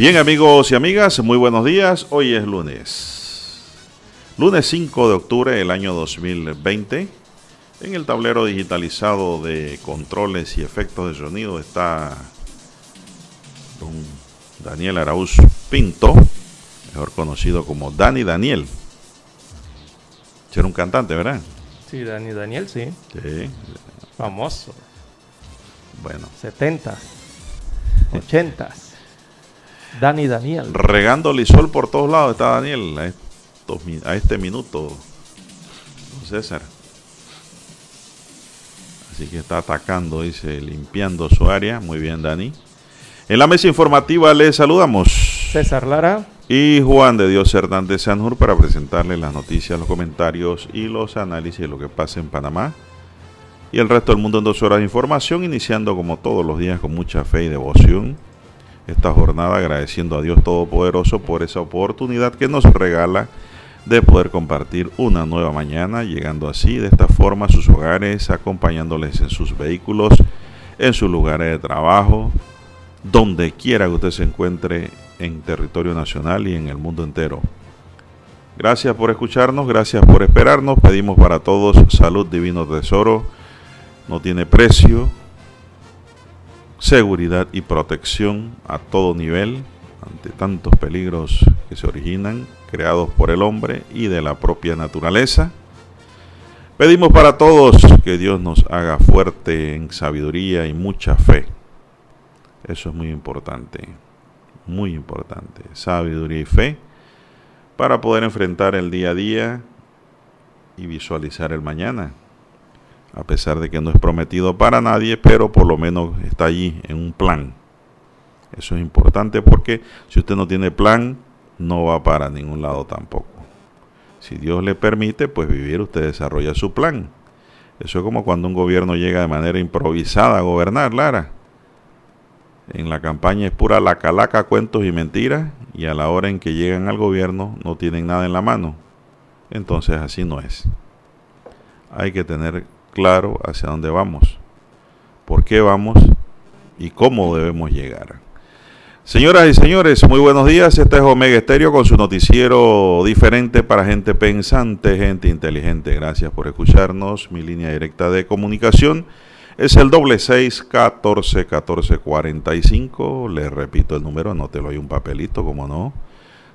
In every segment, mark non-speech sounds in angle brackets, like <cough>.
Bien amigos y amigas, muy buenos días. Hoy es lunes. Lunes 5 de octubre del año 2020. En el tablero digitalizado de controles y efectos de sonido está don Daniel Arauz Pinto, mejor conocido como Dani Daniel. Era un cantante, ¿verdad? Sí, Dani Daniel, sí. Sí. Famoso. Bueno. 70, 80. Dani Daniel. Regando lisol por todos lados está Daniel a, estos, a este minuto, don César. Así que está atacando, dice, limpiando su área. Muy bien, Dani. En la mesa informativa le saludamos. César Lara. Y Juan de Dios Hernández Sanjur para presentarle las noticias, los comentarios y los análisis de lo que pasa en Panamá y el resto del mundo en dos horas de información, iniciando como todos los días con mucha fe y devoción esta jornada agradeciendo a Dios Todopoderoso por esa oportunidad que nos regala de poder compartir una nueva mañana, llegando así de esta forma a sus hogares, acompañándoles en sus vehículos, en sus lugares de trabajo, donde quiera que usted se encuentre en territorio nacional y en el mundo entero. Gracias por escucharnos, gracias por esperarnos. Pedimos para todos salud, divino tesoro. No tiene precio, seguridad y protección a todo nivel ante tantos peligros que se originan, creados por el hombre y de la propia naturaleza. Pedimos para todos que Dios nos haga fuerte en sabiduría y mucha fe. Eso es muy importante, muy importante. Sabiduría y fe para poder enfrentar el día a día y visualizar el mañana a pesar de que no es prometido para nadie, pero por lo menos está allí en un plan. Eso es importante porque si usted no tiene plan, no va para ningún lado tampoco. Si Dios le permite, pues vivir, usted desarrolla su plan. Eso es como cuando un gobierno llega de manera improvisada a gobernar, Lara. En la campaña es pura la calaca, cuentos y mentiras, y a la hora en que llegan al gobierno no tienen nada en la mano. Entonces así no es. Hay que tener claro hacia dónde vamos, por qué vamos y cómo debemos llegar. Señoras y señores, muy buenos días. Este es Omega Estéreo con su noticiero diferente para gente pensante, gente inteligente. Gracias por escucharnos. Mi línea directa de comunicación es el doble seis catorce catorce cuarenta y cinco. Le repito el número, no te lo hay un papelito, como no.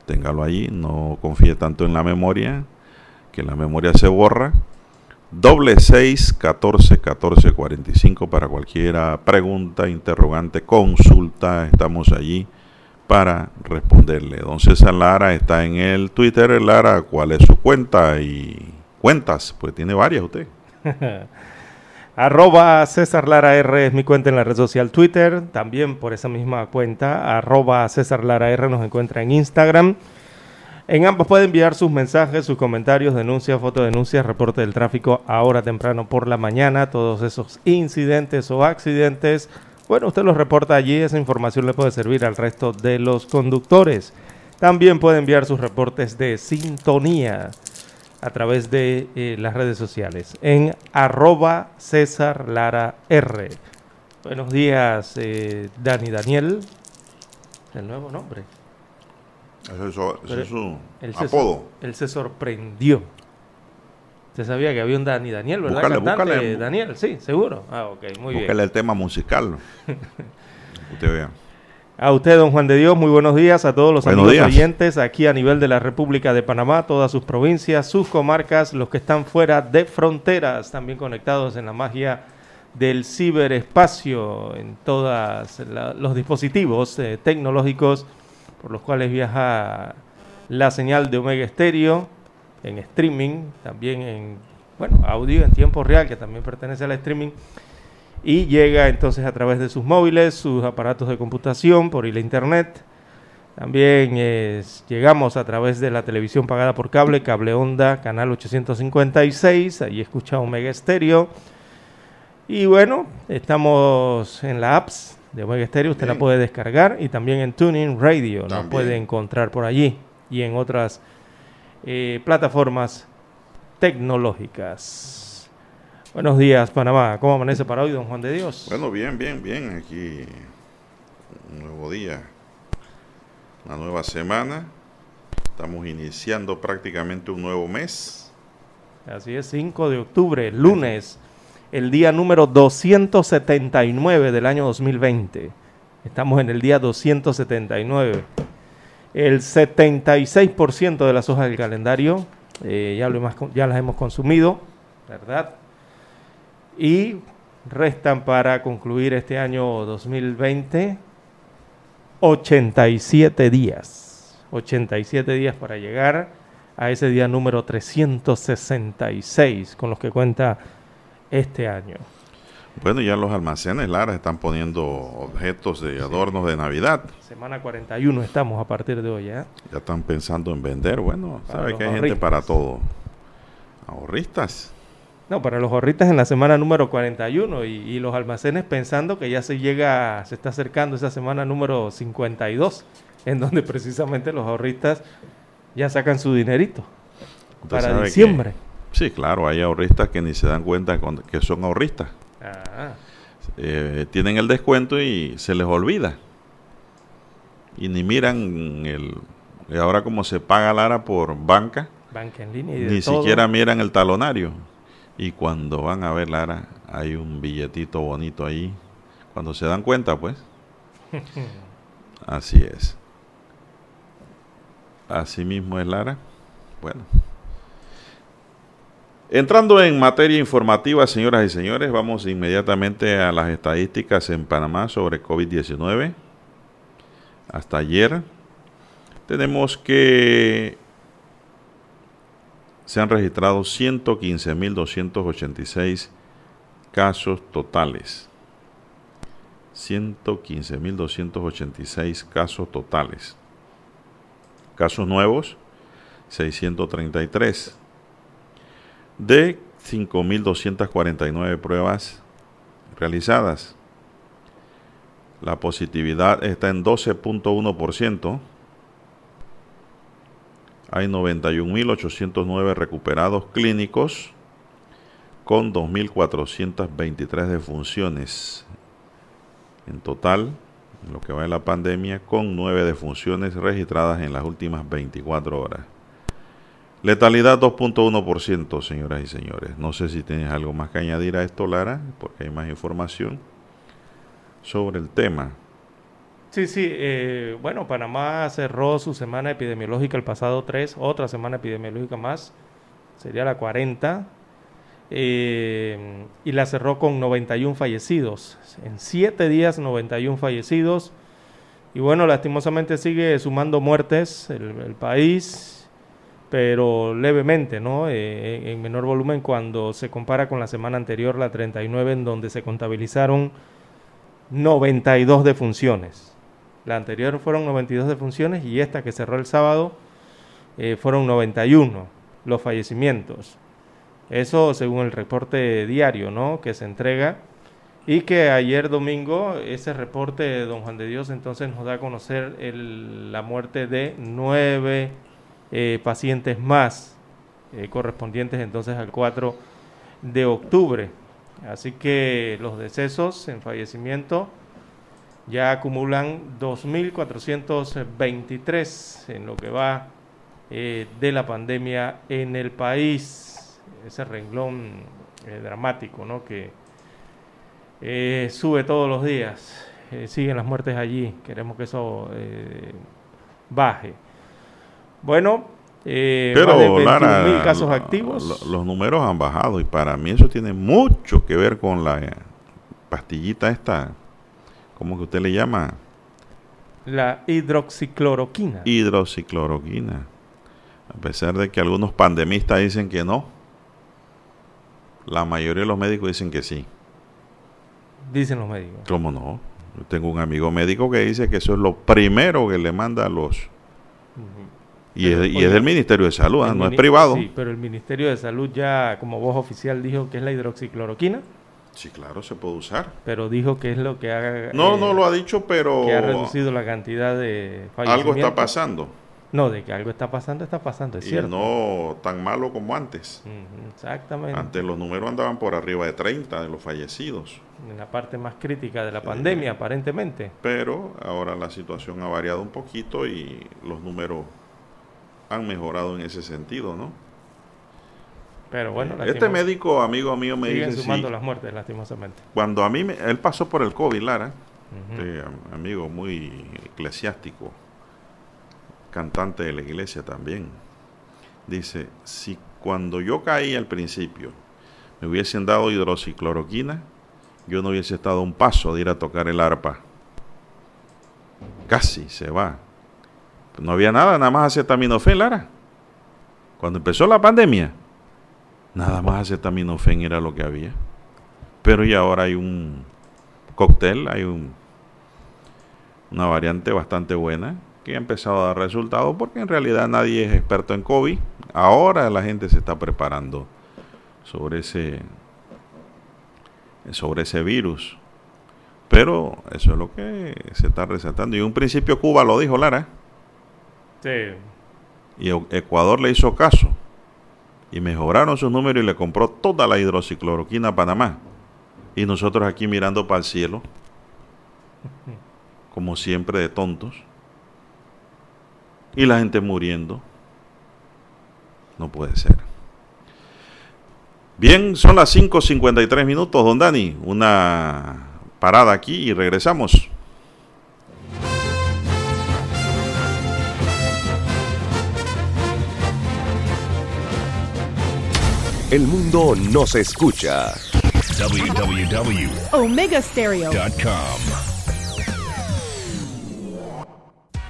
Téngalo allí, no confíe tanto en la memoria, que la memoria se borra doble seis catorce catorce cuarenta y cinco para cualquiera pregunta, interrogante, consulta, estamos allí para responderle. Don César Lara está en el Twitter. Lara, ¿cuál es su cuenta? Y cuentas, pues tiene varias usted. <laughs> arroba César Lara R es mi cuenta en la red social Twitter. También por esa misma cuenta, arroba César Lara R nos encuentra en Instagram. En ambos puede enviar sus mensajes, sus comentarios, denuncias, fotodenuncias, reporte del tráfico ahora temprano por la mañana, todos esos incidentes o accidentes. Bueno, usted los reporta allí, esa información le puede servir al resto de los conductores. También puede enviar sus reportes de sintonía a través de eh, las redes sociales en arroba César Lara R. Buenos días, eh, Dani Daniel. El nuevo nombre. Ese es su apodo. él se sorprendió. Usted sabía que había un Dani Daniel, ¿verdad? Búscale, búscale, Daniel, sí, seguro. Ah, ok, muy bien. Búscale el tema musical. <laughs> usted vea. A usted, don Juan de Dios, muy buenos días a todos los amigos oyentes aquí a nivel de la República de Panamá, todas sus provincias, sus comarcas, los que están fuera de fronteras, también conectados en la magia del ciberespacio en todos los dispositivos eh, tecnológicos por los cuales viaja la señal de Omega Stereo en streaming, también en bueno, audio en tiempo real que también pertenece al streaming y llega entonces a través de sus móviles, sus aparatos de computación, por internet. También llegamos a través de la televisión pagada por cable, cable onda, canal 856, ahí escucha Omega Stereo. Y bueno, estamos en la apps de Omega Stereo, usted la puede descargar y también en Tuning Radio, la puede encontrar por allí y en otras eh, plataformas tecnológicas. Buenos días, Panamá. ¿Cómo amanece para hoy, don Juan de Dios? Bueno, bien, bien, bien. Aquí un nuevo día, una nueva semana. Estamos iniciando prácticamente un nuevo mes. Así es, 5 de octubre, lunes, el día número 279 del año 2020. Estamos en el día 279. El 76% de las hojas del calendario eh, ya, ya las hemos consumido, ¿verdad? y restan para concluir este año 2020 87 días. 87 días para llegar a ese día número 366 con los que cuenta este año. Bueno, ya los almacenes, Lara, están poniendo objetos de adornos de Navidad. Semana 41 estamos a partir de hoy, ¿eh? Ya están pensando en vender. Bueno, sabe que hay gente para todo. Ahorristas. No, para los ahorristas en la semana número 41 y, y, los almacenes pensando que ya se llega, se está acercando esa semana número 52, en donde <laughs> precisamente los ahorristas ya sacan su dinerito para diciembre. Sí, claro, hay ahorristas que ni se dan cuenta que son ahorristas. Ah. Eh, tienen el descuento y se les olvida. Y ni miran el... Ahora como se paga Lara por banca, banca en línea ni siquiera miran el talonario. Y cuando van a ver Lara, hay un billetito bonito ahí. Cuando se dan cuenta, pues. <laughs> Así es. Así mismo es Lara. Bueno. Entrando en materia informativa, señoras y señores, vamos inmediatamente a las estadísticas en Panamá sobre COVID-19. Hasta ayer tenemos que se han registrado 115.286 casos totales. 115.286 casos totales. Casos nuevos, 633. De 5.249 pruebas realizadas. La positividad está en 12.1%. Hay 91.809 recuperados clínicos con 2.423 defunciones. En total, lo que va de la pandemia, con 9 defunciones registradas en las últimas 24 horas. Letalidad 2.1%, señoras y señores. No sé si tienes algo más que añadir a esto, Lara, porque hay más información sobre el tema. Sí, sí. Eh, bueno, Panamá cerró su semana epidemiológica el pasado 3, otra semana epidemiológica más, sería la 40, eh, y la cerró con 91 fallecidos. En 7 días, 91 fallecidos. Y bueno, lastimosamente sigue sumando muertes el, país, pero levemente, ¿no? Eh, en menor volumen cuando se compara con la semana anterior, la 39, en donde se contabilizaron 92 defunciones. La anterior fueron 92 defunciones y esta que cerró el sábado eh, fueron 91 los fallecimientos. Eso según el reporte diario ¿no? que se entrega y que ayer domingo ese reporte don Juan de Dios entonces nos da a conocer la muerte de nueve eh, pacientes más eh, correspondientes entonces al 4 de octubre. Así que los decesos en fallecimiento ya acumulan 2.423 en lo que va eh, de la pandemia en el país. Ese renglón dramático, ¿no? Que sube todos los días. siguen las muertes allí. Queremos que eso baje. Bueno, pero casos activos. Los números han bajado y para mí eso tiene mucho que ver con la pastillita esta, ¿cómo que usted le llama? La hidroxicloroquina. Hidroxicloroquina. A pesar de que algunos pandemistas dicen que no, la mayoría de los médicos dicen que sí. Dicen los médicos. ¿Cómo no? Yo tengo un amigo médico que dice que eso es lo primero que le manda a los... Y, es, y es, del Ministerio de Salud, ¿ah? no es privado. Sí, pero el Ministerio de Salud ya como voz oficial dijo que es la hidroxicloroquina. Sí, claro, se puede usar. Pero dijo que es lo que ha... No, no eh, lo ha dicho, pero... Que ha reducido la cantidad de Algo está pasando. No, de que algo está pasando, está pasando, es y cierto. no tan malo como antes. exactamente. Antes los números andaban por arriba de 30 de los fallecidos. En la parte más crítica de la pandemia, aparentemente. Pero ahora la situación ha variado un poquito y los números han mejorado en ese sentido, ¿no? Pero bueno, este médico amigo mío me dice sumando las muertes lastimosamente. Cuando a mí me, él pasó por el COVID, Lara, este amigo muy eclesiástico, cantante de la iglesia también. Dice, si cuando yo caí al principio me hubiesen dado hidroxicloroquina, yo no hubiese estado un paso de ir a tocar el arpa. Casi se va. No había nada, nada más acetaminofén, Lara. Cuando empezó la pandemia, nada más acetaminofén era lo que había. Pero y ahora hay un cóctel, hay un, una variante bastante buena que ha empezado a dar resultados porque en realidad nadie es experto en COVID. Ahora la gente se está preparando sobre ese sobre ese virus. Pero eso es lo que se está resaltando. Y un principio Cuba lo dijo Lara. Y Ecuador le hizo caso. Y mejoraron sus números y le compró toda la hidroxicloroquina a Panamá. Y nosotros aquí mirando para el cielo. <laughs> Como siempre de tontos. Y la gente muriendo. No puede ser. Bien, son las 5.53 minutos, don Dani. Una parada aquí y regresamos. El mundo nos escucha. www.omegastereo.com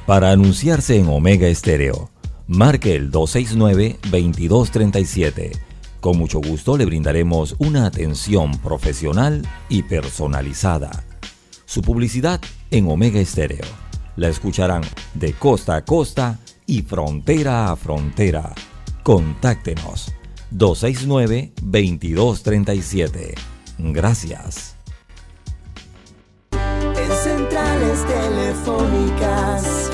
Para anunciarse en Omega Stereo, marque el 269-2237. Con mucho gusto le brindaremos una atención profesional y personalizada. Su publicidad en Omega Stereo. La escucharán de costa a costa y frontera a frontera. Contáctenos 269-2237. Gracias. En centrales telefónicas,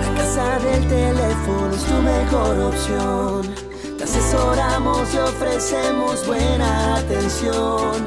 la casa del teléfono es tu mejor opción. Te asesoramos y ofrecemos buena atención.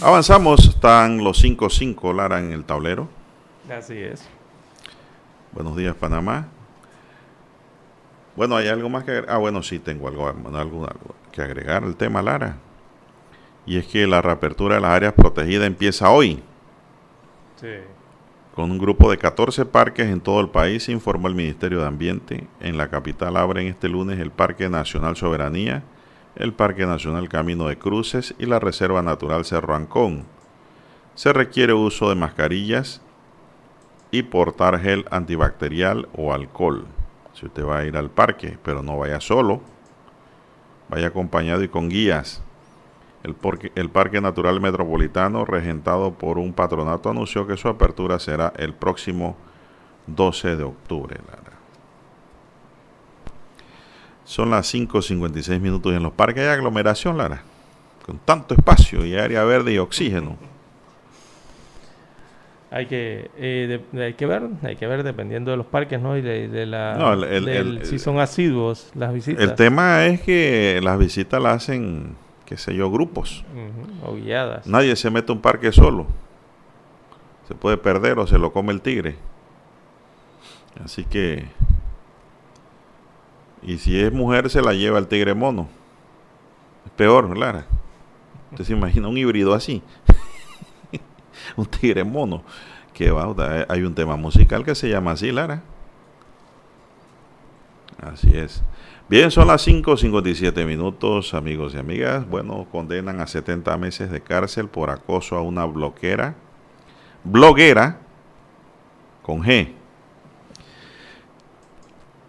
Avanzamos, están los 5-5 Lara en el tablero. Así es. Buenos días, Panamá. Bueno, hay algo más que agregar. Ah, bueno, sí, tengo algo, algo, que agregar al tema, Lara. Y es que la reapertura de las áreas protegidas empieza hoy. Sí. Con un grupo de 14 parques en todo el país, informó el Ministerio de Ambiente. En la capital abren este lunes el Parque Nacional Soberanía el Parque Nacional Camino de Cruces y la Reserva Natural Cerro Ancón. Se requiere uso de mascarillas y portar gel antibacterial o alcohol. Si usted va a ir al parque, pero no vaya solo, vaya acompañado y con guías. El, el, Parque Natural Metropolitano, regentado por un patronato, anunció que su apertura será el próximo 12 de octubre. Son las 5.56 minutos y en los parques hay aglomeración, Lara, con tanto espacio y área verde y oxígeno. Hay que, eh, hay que ver, hay que ver dependiendo de los parques, ¿no? Y de, la, si son asiduos las visitas. El tema es que las visitas las hacen, qué sé yo, grupos. o guiadas. Nadie se mete a un parque solo. Se puede perder o se lo come el tigre. Así que y si es mujer, se la lleva el tigre mono. Es peor, Lara. Usted se imagina un híbrido así. <laughs> un tigre mono. Que va, hay un tema musical que se llama así, Lara. Así es. Bien, son las 5.57 minutos, amigos y amigas. Bueno, condenan a 70 meses de cárcel por acoso a una bloquera. Bloguera con G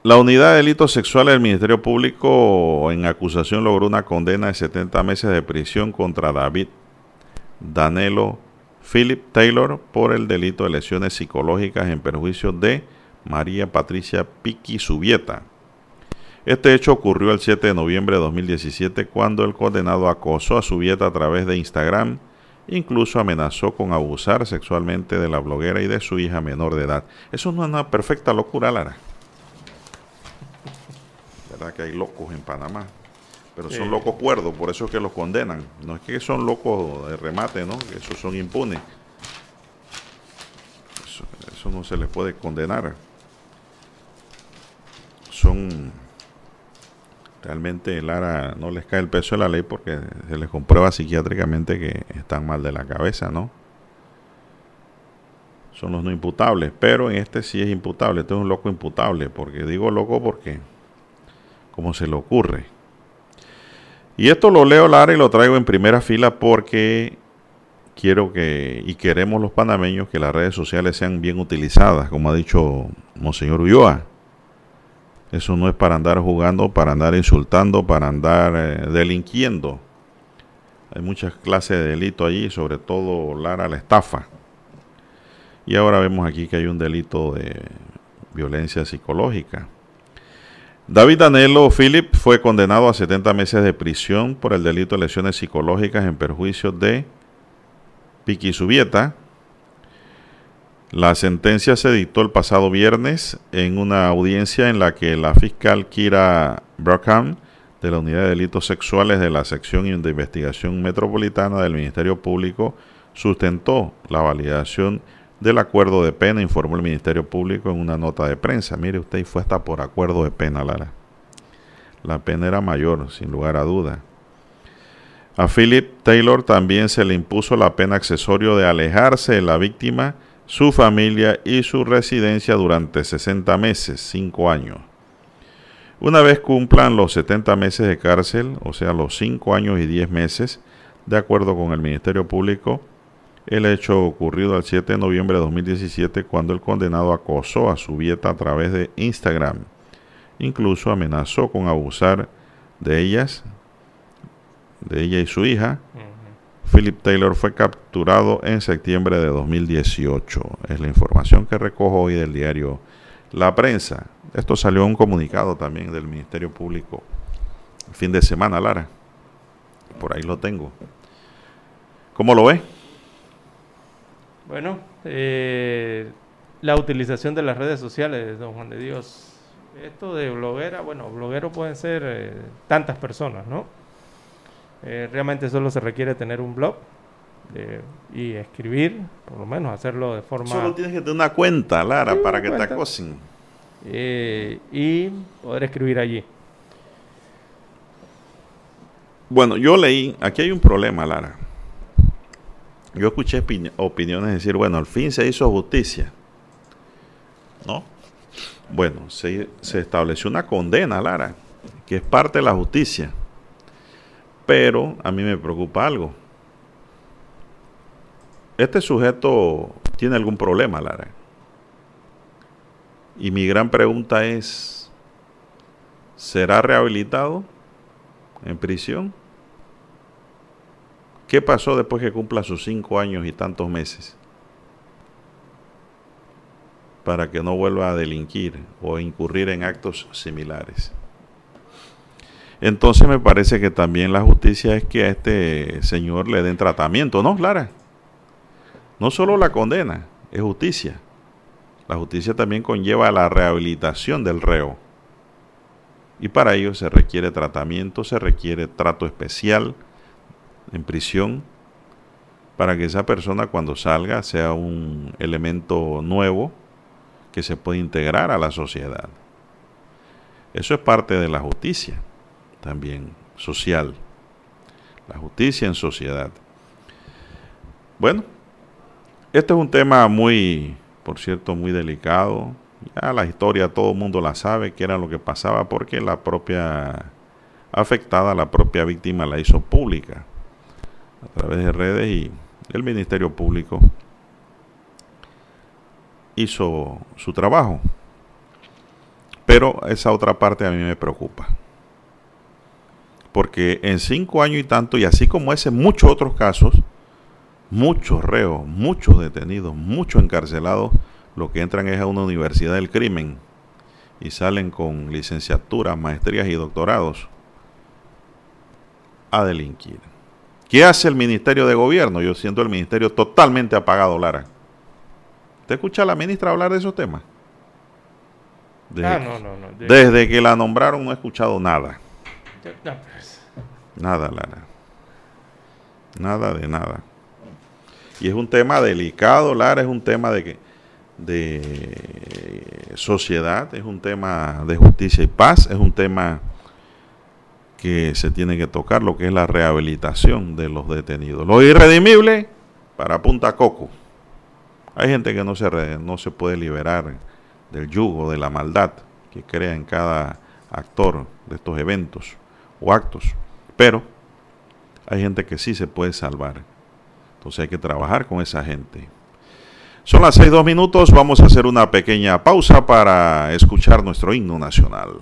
la unidad de delitos sexuales del Ministerio Público en acusación logró una condena de 70 meses de prisión contra David Danelo Philip Taylor por el delito de lesiones psicológicas en perjuicio de María Patricia Piqui Subieta. Este hecho ocurrió el 7 de noviembre de 2017 cuando el condenado acosó a Subieta a través de Instagram, incluso amenazó con abusar sexualmente de la bloguera y de su hija menor de edad. Eso no es una perfecta locura, Lara que hay locos en Panamá. Pero son locos cuerdos, por eso es que los condenan. No es que son locos de remate, ¿no? Que esos son impunes. Eso, no se les puede condenar. Son realmente Lara no les cae el peso de la ley porque se les comprueba psiquiátricamente que están mal de la cabeza, ¿no? Son los no imputables, pero en este sí es imputable, este es un loco imputable, porque digo loco porque como se le ocurre. Y esto lo leo, Lara, y lo traigo en primera fila porque quiero que, y queremos los panameños, que las redes sociales sean bien utilizadas, como ha dicho Monseñor Ulloa. Eso no es para andar jugando, para andar insultando, para andar eh, delinquiendo. Hay muchas clases de delito allí, sobre todo, Lara, la estafa. Y ahora vemos aquí que hay un delito de violencia psicológica. David Danelo Philip fue condenado a 70 meses de prisión por el delito de lesiones psicológicas en perjuicio de Piqui Subieta. La sentencia se dictó el pasado viernes en una audiencia en la que la fiscal Kira Brockham de la Unidad de Delitos Sexuales de la Sección de Investigación Metropolitana del Ministerio Público sustentó la validación del acuerdo de pena, informó el Ministerio Público en una nota de prensa. Mire usted, y fue hasta por acuerdo de pena, Lara. La pena era mayor, sin lugar a duda. A Philip Taylor también se le impuso la pena accesorio de alejarse de la víctima, su familia y su residencia durante 60 meses, 5 años. Una vez cumplan los 70 meses de cárcel, o sea, los 5 años y 10 meses, de acuerdo con el Ministerio Público, el hecho ocurrido el 7 de noviembre de 2017 cuando el condenado acosó a su vieta a través de Instagram. Incluso amenazó con abusar de ellas, de ella y su hija. Philip Taylor fue capturado en septiembre de 2018. Es la información que recojo hoy del diario La Prensa. Esto salió en un comunicado también del Ministerio Público el fin de semana, Lara. Por ahí lo tengo. ¿Cómo lo ve? Bueno, eh, la utilización de las redes sociales, don Juan de Dios. Esto de bloguera, bueno, bloguero pueden ser eh, tantas personas, ¿no? Eh, realmente solo se requiere tener un blog y escribir, por lo menos hacerlo de forma... Solo tienes que tener una cuenta, Lara, para que te acosen. y poder escribir allí. Bueno, yo leí, aquí hay un problema, Lara yo escuché opiniones decir, bueno, al fin se hizo justicia. ¿No? Bueno, se, se estableció una condena, Lara, que es parte de la justicia. Pero a mí me preocupa algo. Este sujeto tiene algún problema, Lara. Y mi gran pregunta es, ¿será rehabilitado? en prisión. ¿Qué pasó después que cumpla sus cinco años y tantos meses? Para que no vuelva a delinquir o incurrir en actos similares. Entonces me parece que también la justicia es que a este señor le den tratamiento, ¿no, Lara? No solo la condena, es justicia. La justicia también conlleva la rehabilitación del reo. Y para ello se requiere tratamiento, se requiere trato especial en prisión para que esa persona cuando salga sea un elemento nuevo que se pueda integrar a la sociedad. Eso es parte de la justicia también social. La justicia en sociedad. Bueno, este es un tema muy, por cierto, muy delicado. Ya la historia todo el mundo la sabe, que era lo que pasaba porque la propia afectada, la propia víctima la hizo pública a través de redes y el Ministerio Público hizo su trabajo. Pero esa otra parte a mí me preocupa porque en cinco años y tanto, y así como ese, muchos otros casos, muchos reos, muchos detenidos, muchos encarcelados, lo que entran es a una universidad del crimen y salen con licenciaturas, maestrías y doctorados a delinquir. ¿Qué hace el Ministerio de Gobierno? Yo siento el Ministerio totalmente apagado, Lara. ¿Te escucha a la ministra hablar de esos temas? ah, no, no, no. desde que la nombraron no he escuchado nada. Nada, Lara. Nada de nada. Y es un tema delicado, Lara, es un tema de, de sociedad, es un tema de justicia y paz, es un tema que se tiene que tocar, lo que es la rehabilitación de los detenidos. Lo irredimible para Punta Coco. Hay gente que no se, no se puede liberar del yugo, de la maldad que crea en cada actor de estos eventos o actos. Pero hay gente que sí se puede salvar. Entonces hay que trabajar con esa gente. Son las seis dos minutos, vamos a hacer una pequeña pausa para escuchar nuestro himno nacional.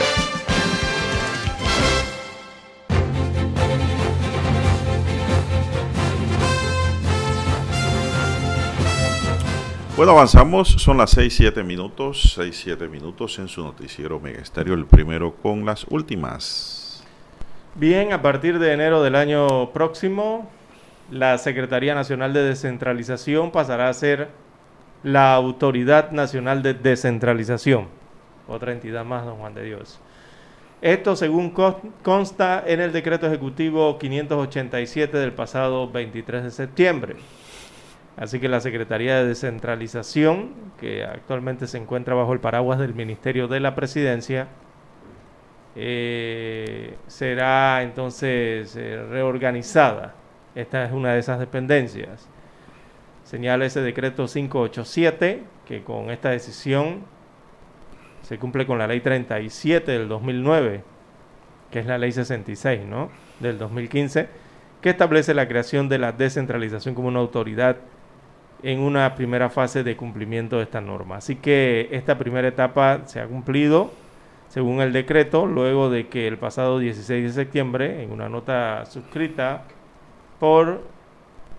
Bueno, avanzamos, son las 6-7 minutos, 6-7 minutos en su noticiero Mega Estéreo, el primero con las últimas. Bien, a partir de enero del año próximo, la Secretaría Nacional de Descentralización pasará a ser la Autoridad Nacional de Descentralización, otra entidad más, don Juan de Dios. Esto según consta en el decreto ejecutivo 587 del pasado 23 de septiembre. Así que la Secretaría de Descentralización, que actualmente se encuentra bajo el paraguas del Ministerio de la Presidencia, eh, será entonces eh, reorganizada. Esta es una de esas dependencias. Señala ese decreto 587 que con esta decisión se cumple con la ley 37 del 2009, que es la ley 66, ¿no? Del 2015, que establece la creación de la descentralización como una autoridad en una primera fase de cumplimiento de esta norma. Así que esta primera etapa se ha cumplido según el decreto, luego de que el pasado 16 de septiembre, en una nota suscrita por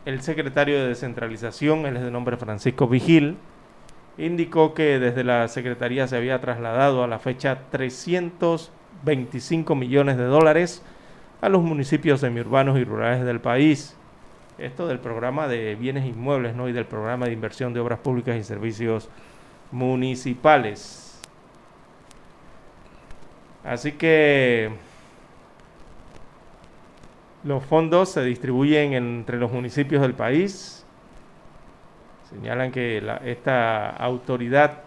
el secretario de descentralización, él es de nombre Francisco Vigil, indicó que desde la Secretaría se había trasladado a la fecha 325 millones de dólares a los municipios semiurbanos y rurales del país esto del programa de bienes inmuebles ¿no? y del programa de inversión de obras públicas y servicios municipales. Así que los fondos se distribuyen entre los municipios del país. Señalan que esta autoridad,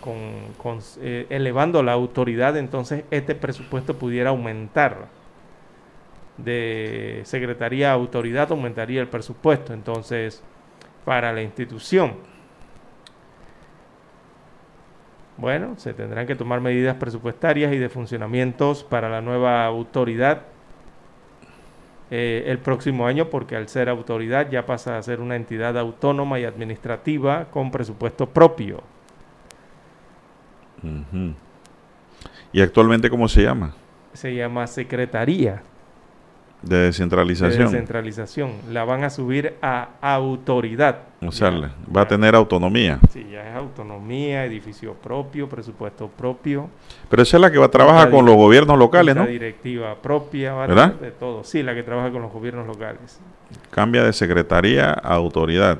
con, eh, elevando la autoridad, entonces este presupuesto pudiera aumentar de Secretaría Autoridad aumentaría el presupuesto entonces para la institución. Bueno, se tendrán que tomar medidas presupuestarias y de funcionamientos para la nueva autoridad eh, el próximo año porque al ser autoridad ya pasa a ser una entidad autónoma y administrativa con presupuesto propio. ¿Y actualmente cómo se llama? Se llama Secretaría de descentralización. De descentralización. La van a subir a autoridad. O sea, va a tener autonomía. Sí, ya es autonomía, edificio propio, presupuesto propio. Pero esa es la que va a trabajar con los gobiernos locales, ¿no? directiva propia, va ¿verdad? de todo. Sí, la que trabaja con los gobiernos locales. Cambia de secretaría a autoridad.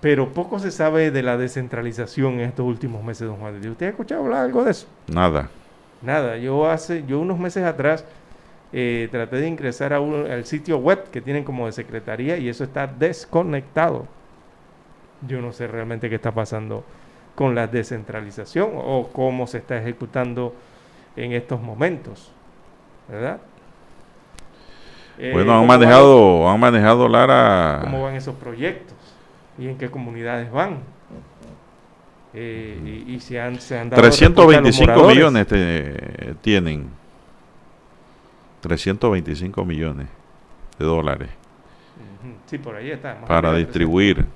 Pero poco se sabe de la descentralización en estos últimos meses, don Juan. ¿Usted ha escuchado hablar algo de eso? Nada. Nada. Yo hace, yo unos meses atrás eh, traté de ingresar a al sitio web que tienen como de secretaría y eso está desconectado. Yo no sé realmente qué está pasando con la descentralización o cómo se está ejecutando en estos momentos, ¿verdad? Eh, bueno, han manejado, han manejado Lara. ¿Cómo van esos proyectos? ¿Y en qué comunidades van? Eh, y, se han, se han dado 325 millones tienen 325 millones de dólares. Sí, por ahí está. Para distribuir.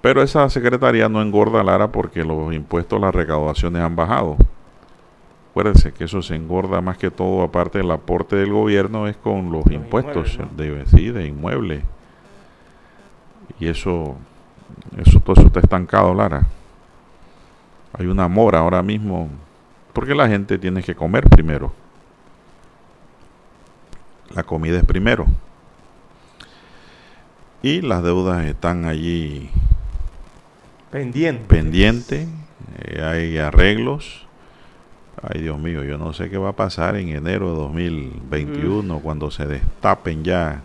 Pero esa secretaría no engorda Lara porque los impuestos, las recaudaciones han bajado. Acuérdense que eso se engorda más que todo, aparte del aporte del gobierno, es con los, impuestos de, sí, de inmuebles. Y eso, eso, todo eso está estancado, Lara. Hay una mora ahora mismo porque la gente tiene que comer primero. La comida es primero. Y las deudas están allí pendientes. Pendiente. Eh, hay arreglos. Ay, Dios mío, yo no sé qué va a pasar en enero de 2021 cuando se destapen ya.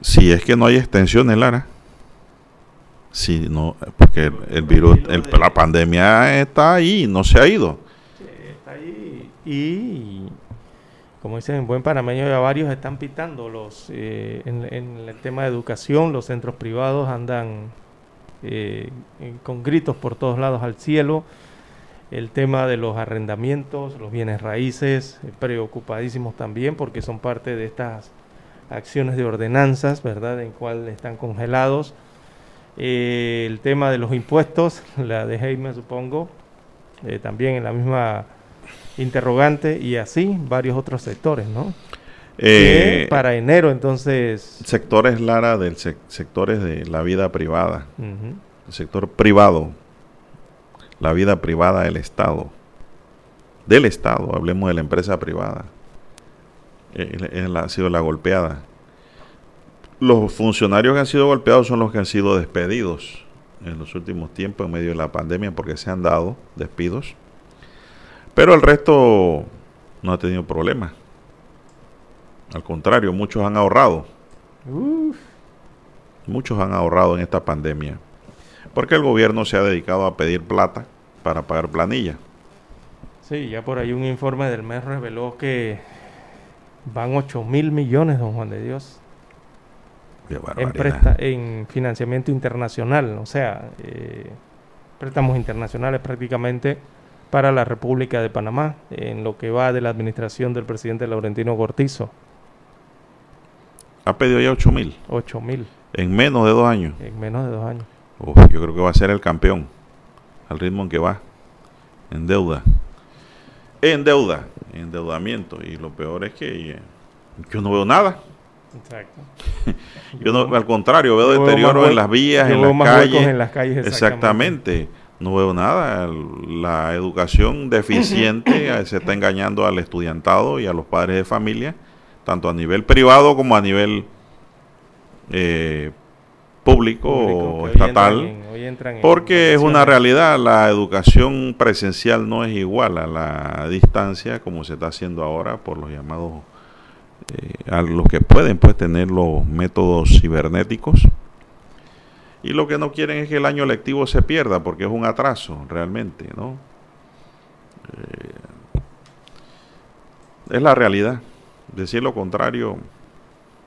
Si es que no hay extensiones, Lara. Sí, no, porque el, virus, la pandemia está ahí, no se ha ido. está ahí y como dicen en buen panameño ya varios están pitando. Los eh, en, el tema de educación los centros privados andan eh, con gritos por todos lados al cielo. El tema de los arrendamientos los bienes raíces eh, preocupadísimos también porque son parte de estas acciones de ordenanzas verdad en cual están congelados el tema de los impuestos la de Jaime supongo también en la misma interrogante y así varios otros sectores, ¿no? Eh, para enero, entonces. Sectores, Lara, del sectores de la vida privada. El sector privado. La vida privada del Estado. Del Estado, hablemos de la empresa privada. Eh, ha sido la golpeada. Los funcionarios que han sido golpeados son los que han sido despedidos en los últimos tiempos en medio de la pandemia porque se han dado despidos pero el resto no ha tenido problemas. Al contrario, muchos han ahorrado. Muchos han ahorrado en esta pandemia. Porque el gobierno se ha dedicado a pedir plata para pagar planilla. Sí, ya por ahí un informe del mes reveló que van 8 mil millones, don Juan de Dios. En, en financiamiento internacional, o sea, eh, préstamos internacionales prácticamente para la República de Panamá, en lo que va de la administración del presidente Laurentino Cortizo. Ha pedido ya 8 mil. 8 mil. En menos de dos años. En menos de dos años. yo creo que va a ser el campeón, al ritmo en que va, en deuda. En deuda, endeudamiento. Y lo peor es que eh, yo no veo nada. Exacto. <laughs> yo no, al contrario, veo deterioro en las vías, en las, calles, en las calles. exactamente no veo nada. La educación <laughs> deficiente se está engañando al estudiantado y a los padres de familia, tanto a nivel privado como a nivel eh, público, o estatal. porque es una realidad, la educación presencial no es igual a la distancia como se está haciendo ahora por los llamados, eh, a los que pueden pues tener los métodos cibernéticos y lo que no quieren es que el año lectivo se pierda, porque es un atraso realmente, ¿no? Eh, es la realidad. Decir lo contrario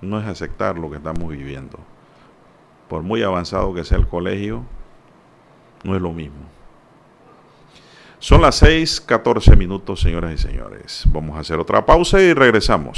no es aceptar lo que estamos viviendo. Por muy avanzado que sea el colegio, no es lo mismo. Son las 6, 14 minutos, señoras y señores. Vamos a hacer otra pausa y regresamos.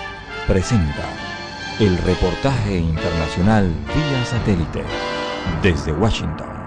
presenta el reportaje internacional vía satélite desde Washington.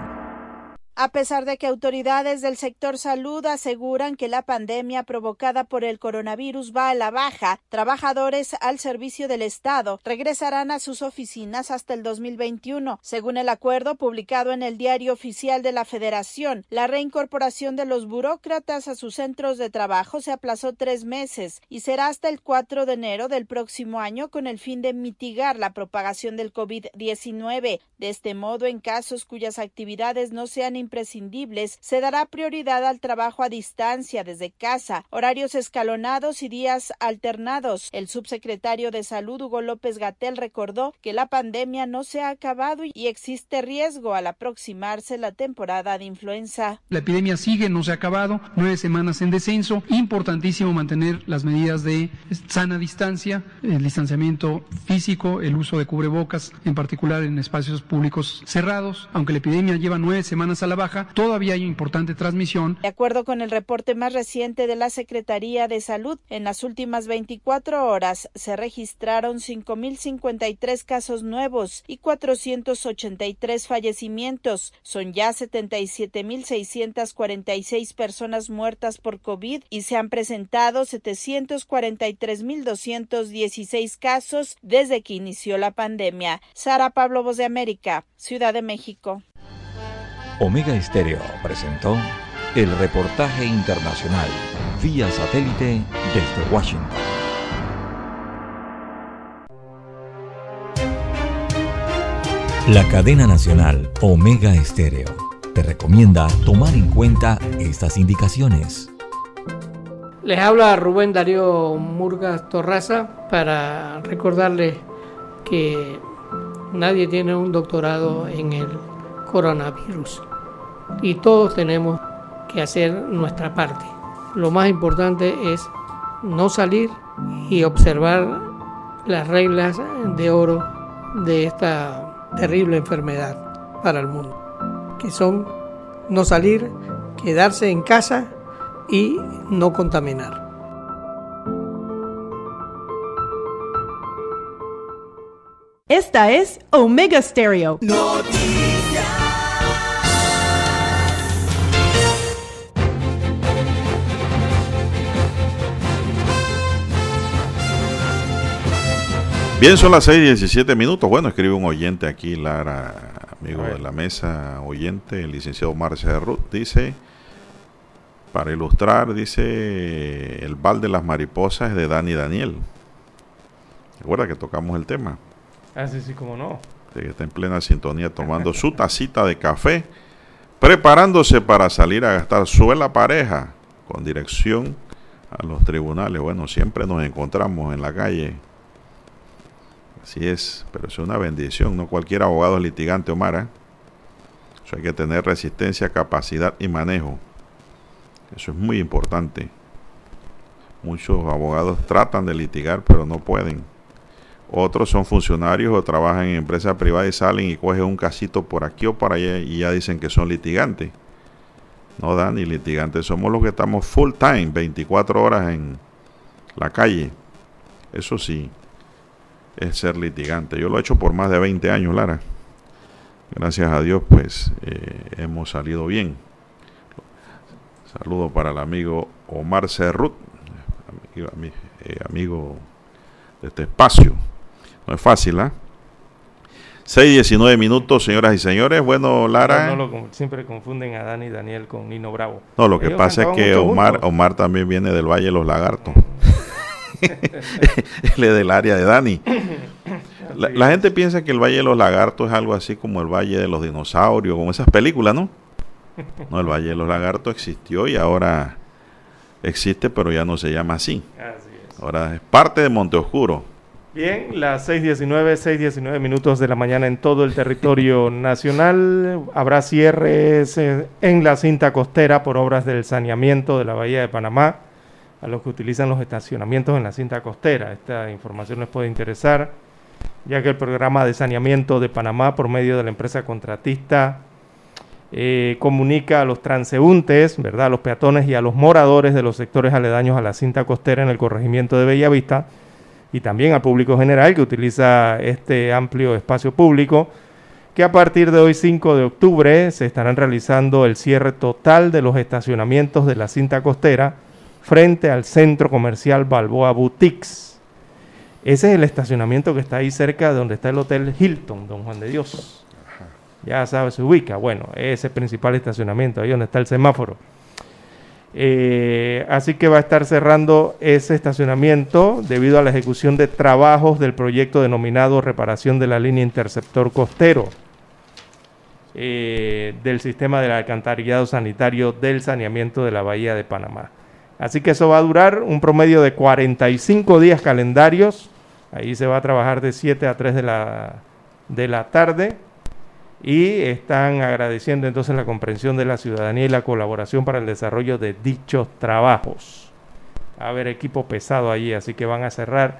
A pesar de que autoridades del sector salud aseguran que la pandemia provocada por el coronavirus va a la baja, trabajadores al servicio del Estado regresarán a sus oficinas hasta el 2021. Según el acuerdo publicado en el Diario Oficial de la Federación, la reincorporación de los burócratas a sus centros de trabajo se aplazó tres meses y será hasta el 4 de enero del próximo año con el fin de mitigar la propagación del COVID-19. De este modo, en casos cuyas actividades no sean imprescindibles, se dará prioridad al trabajo a distancia desde casa, horarios escalonados y días alternados. El subsecretario de Salud, Hugo López Gatel, recordó que la pandemia no se ha acabado y existe riesgo al aproximarse la temporada de influenza. La epidemia sigue, no se ha acabado, nueve semanas en descenso. Importantísimo mantener las medidas de sana distancia, el distanciamiento físico, el uso de cubrebocas, en particular en espacios públicos cerrados. Aunque la epidemia lleva nueve semanas a la baja, todavía hay importante transmisión. De acuerdo con el reporte más reciente de la Secretaría de Salud, en las últimas 24 horas se registraron 5.053 casos nuevos y 483 fallecimientos. Son ya 77.646 personas muertas por COVID y se han presentado 743.216 casos desde que inició la pandemia. Sara Pablo Voz de América, Ciudad de México. Omega Estéreo presentó el reportaje internacional vía satélite desde Washington. La cadena nacional Omega Estéreo te recomienda tomar en cuenta estas indicaciones. Les habla Rubén Darío Murgas Torraza para recordarles que nadie tiene un doctorado en el coronavirus y todos tenemos que hacer nuestra parte. Lo más importante es no salir y observar las reglas de oro de esta terrible enfermedad para el mundo, que son no salir, quedarse en casa y no contaminar. Esta es Omega Stereo. Bien, son las 6 y 17 minutos. Bueno, escribe un oyente aquí, Lara, amigo de la mesa, oyente, el licenciado Marcia Ruth, dice, para ilustrar, dice, el bal de las mariposas de Dani Daniel. Recuerda que tocamos el tema. Ah, sí, sí, cómo no. que está en plena sintonía tomando su tacita de café, preparándose para salir a gastar suela pareja con dirección a los tribunales. Bueno, siempre nos encontramos en la calle Así es, pero es una bendición. No cualquier abogado es litigante, Omar. ¿eh? Eso hay que tener resistencia, capacidad y manejo. Eso es muy importante. Muchos abogados tratan de litigar, pero no pueden. Otros son funcionarios o trabajan en empresas privadas y salen y cogen un casito por aquí o por allá y ya dicen que son litigantes. No dan ni litigantes. Somos los que estamos full time, 24 horas en la calle. Eso sí es ser litigante. Yo lo he hecho por más de 20 años, Lara. Gracias a Dios, pues eh, hemos salido bien. Saludo para el amigo Omar Cerrut, eh, amigo, de este espacio. No es fácil, ¿ah? ¿eh? 6.19 minutos, señoras y señores. Bueno, Lara. siempre confunden a Dani y Daniel con Nino Bravo. No, lo que pasa es que Omar, Omar también viene del Valle de los Lagartos. <laughs> Él es del área de Dani. La, gente piensa que el Valle de los Lagartos es algo así como el Valle de los Dinosaurios, como esas películas, ¿no? No, el Valle de los Lagartos existió y ahora existe, pero ya no se llama así. Ahora es parte de Monte Oscuro. Bien, las 6.19, 6.19 minutos de la mañana en todo el territorio <laughs> nacional. Habrá cierres en la cinta costera por obras del saneamiento de la Bahía de Panamá a los que utilizan los estacionamientos en la cinta costera. Esta información les puede interesar, ya que el programa de saneamiento de Panamá por medio de la empresa contratista eh, comunica a los transeúntes, ¿verdad? a los peatones y a los moradores de los sectores aledaños a la cinta costera en el corregimiento de Bellavista y también al público general que utiliza este amplio espacio público que a partir de hoy 5 de octubre se estarán realizando el cierre total de los estacionamientos de la cinta costera frente al centro comercial Balboa Boutiques. Ese es el estacionamiento que está ahí cerca de donde está el Hotel Hilton, Don Juan de Dios. Ya sabe, se ubica. Bueno, ese principal estacionamiento, ahí donde está el semáforo. Eh, así que va a estar cerrando ese estacionamiento debido a la ejecución de trabajos del proyecto denominado Reparación de la línea interceptor costero eh, del sistema del alcantarillado sanitario del saneamiento de la Bahía de Panamá. Así que eso va a durar un promedio de 45 días calendarios. Ahí se va a trabajar de 7 a 3 de la, de la tarde. Y están agradeciendo entonces la comprensión de la ciudadanía y la colaboración para el desarrollo de dichos trabajos. A haber equipo pesado allí, así que van a cerrar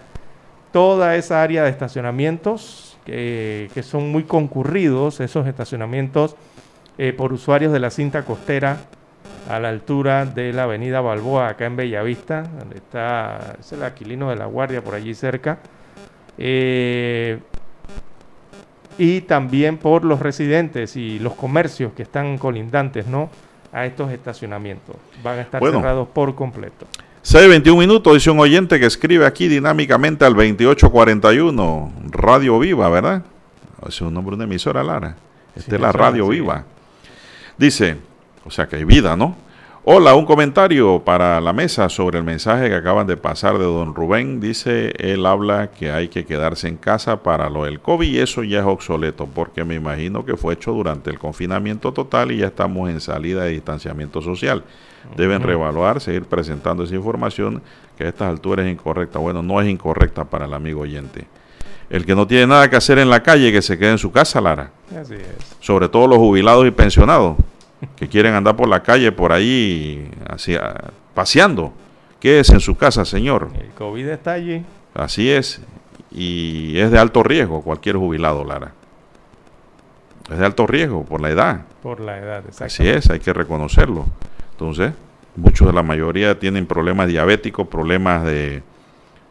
toda esa área de estacionamientos que, son muy concurridos, esos estacionamientos eh, por usuarios de la cinta costera a la altura de la avenida Balboa, acá en Bellavista, donde está es el Aquilino de la Guardia, por allí cerca. Eh, y también por los residentes y los comercios que están colindantes ¿no? a estos estacionamientos. Van a estar cerrados por completo. 6.21 minutos, dice un oyente que escribe aquí dinámicamente al 2841, Radio Viva, ¿verdad? Es un nombre de una emisora, Lara. Esta es la Radio Viva. Dice, o sea que hay vida, ¿no? Hola, un comentario para la mesa sobre el mensaje que acaban de pasar de don Rubén. Dice, él habla que hay que quedarse en casa para lo del COVID y eso ya es obsoleto porque me imagino que fue hecho durante el confinamiento total y ya estamos en salida de distanciamiento social. Deben reevaluar, seguir presentando esa información que a estas alturas es incorrecta. Bueno, no es incorrecta para el amigo oyente. El que no tiene nada que hacer en la calle, que se quede en su casa, Lara. Así es. Sobre todo los jubilados y pensionados <laughs> que quieren andar por la calle, por ahí, así, ah, paseando. Quédese en su casa, señor. El COVID está allí. Así es. Y es de alto riesgo cualquier jubilado, Lara. Es de alto riesgo por la edad. Por la edad, exacto. Así es, hay que reconocerlo. Entonces, muchos de la mayoría tienen problemas diabéticos, problemas de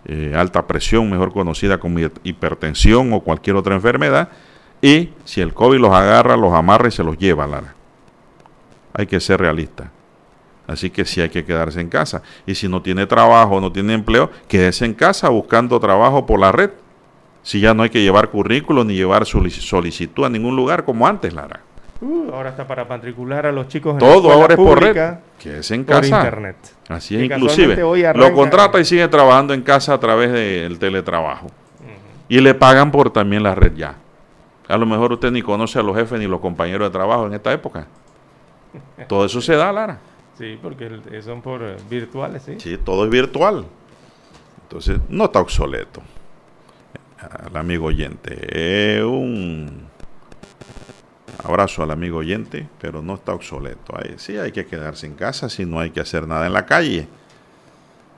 eh, alta presión, mejor conocida como hipertensión o cualquier otra enfermedad. Y si el COVID los agarra, los amarra y se los lleva, Lara hay que ser realista. Así que sí hay que quedarse en casa. Y si no tiene trabajo, no tiene empleo, quédese en casa buscando trabajo por la red. Si ya no hay que llevar currículo ni llevar solicitud a ningún lugar como antes, Lara. Uh, ahora está para matricular a los chicos en Todo ahora es por red. Quédese en casa. internet. Así es, inclusive. Lo contrata y sigue trabajando en casa a través del teletrabajo. Y le pagan por también la red ya. A lo mejor usted ni conoce a los jefes ni los compañeros de trabajo en esta época. Todo eso se da, Lara. Sí, porque son por eh, virtuales, ¿sí? Sí, todo es virtual. Entonces, no está obsoleto. Al amigo oyente. un abrazo al amigo oyente, pero no está obsoleto. Ahí, sí, hay que quedarse en casa si no hay que hacer nada en la calle.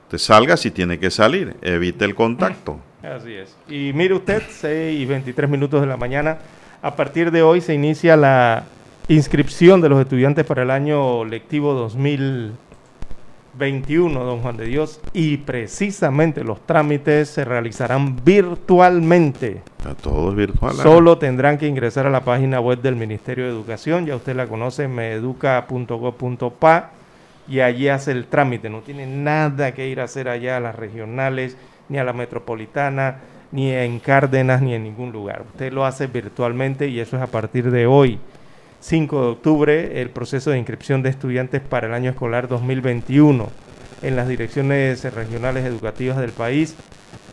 Te salga si tiene que salir. Evite el contacto. <clears throat> Así es. Y mire usted, 6 y 23 minutos de la mañana. A partir de hoy se inicia la inscripción de los estudiantes para el año lectivo 2021, don Juan de Dios, y precisamente los trámites se realizarán virtualmente. Todo es virtual. ¿eh? Solo tendrán que ingresar a la página web del Ministerio de Educación, ya usted la conoce, meeduca.gov.pa, y allí hace el trámite. No tiene nada que ir a hacer allá a las regionales, ni a la metropolitana, ni en Cárdenas, ni en ningún lugar. Usted lo hace virtualmente y eso es a partir de hoy. 5 de octubre el proceso de inscripción de estudiantes para el año escolar 2021 en las direcciones regionales educativas del país.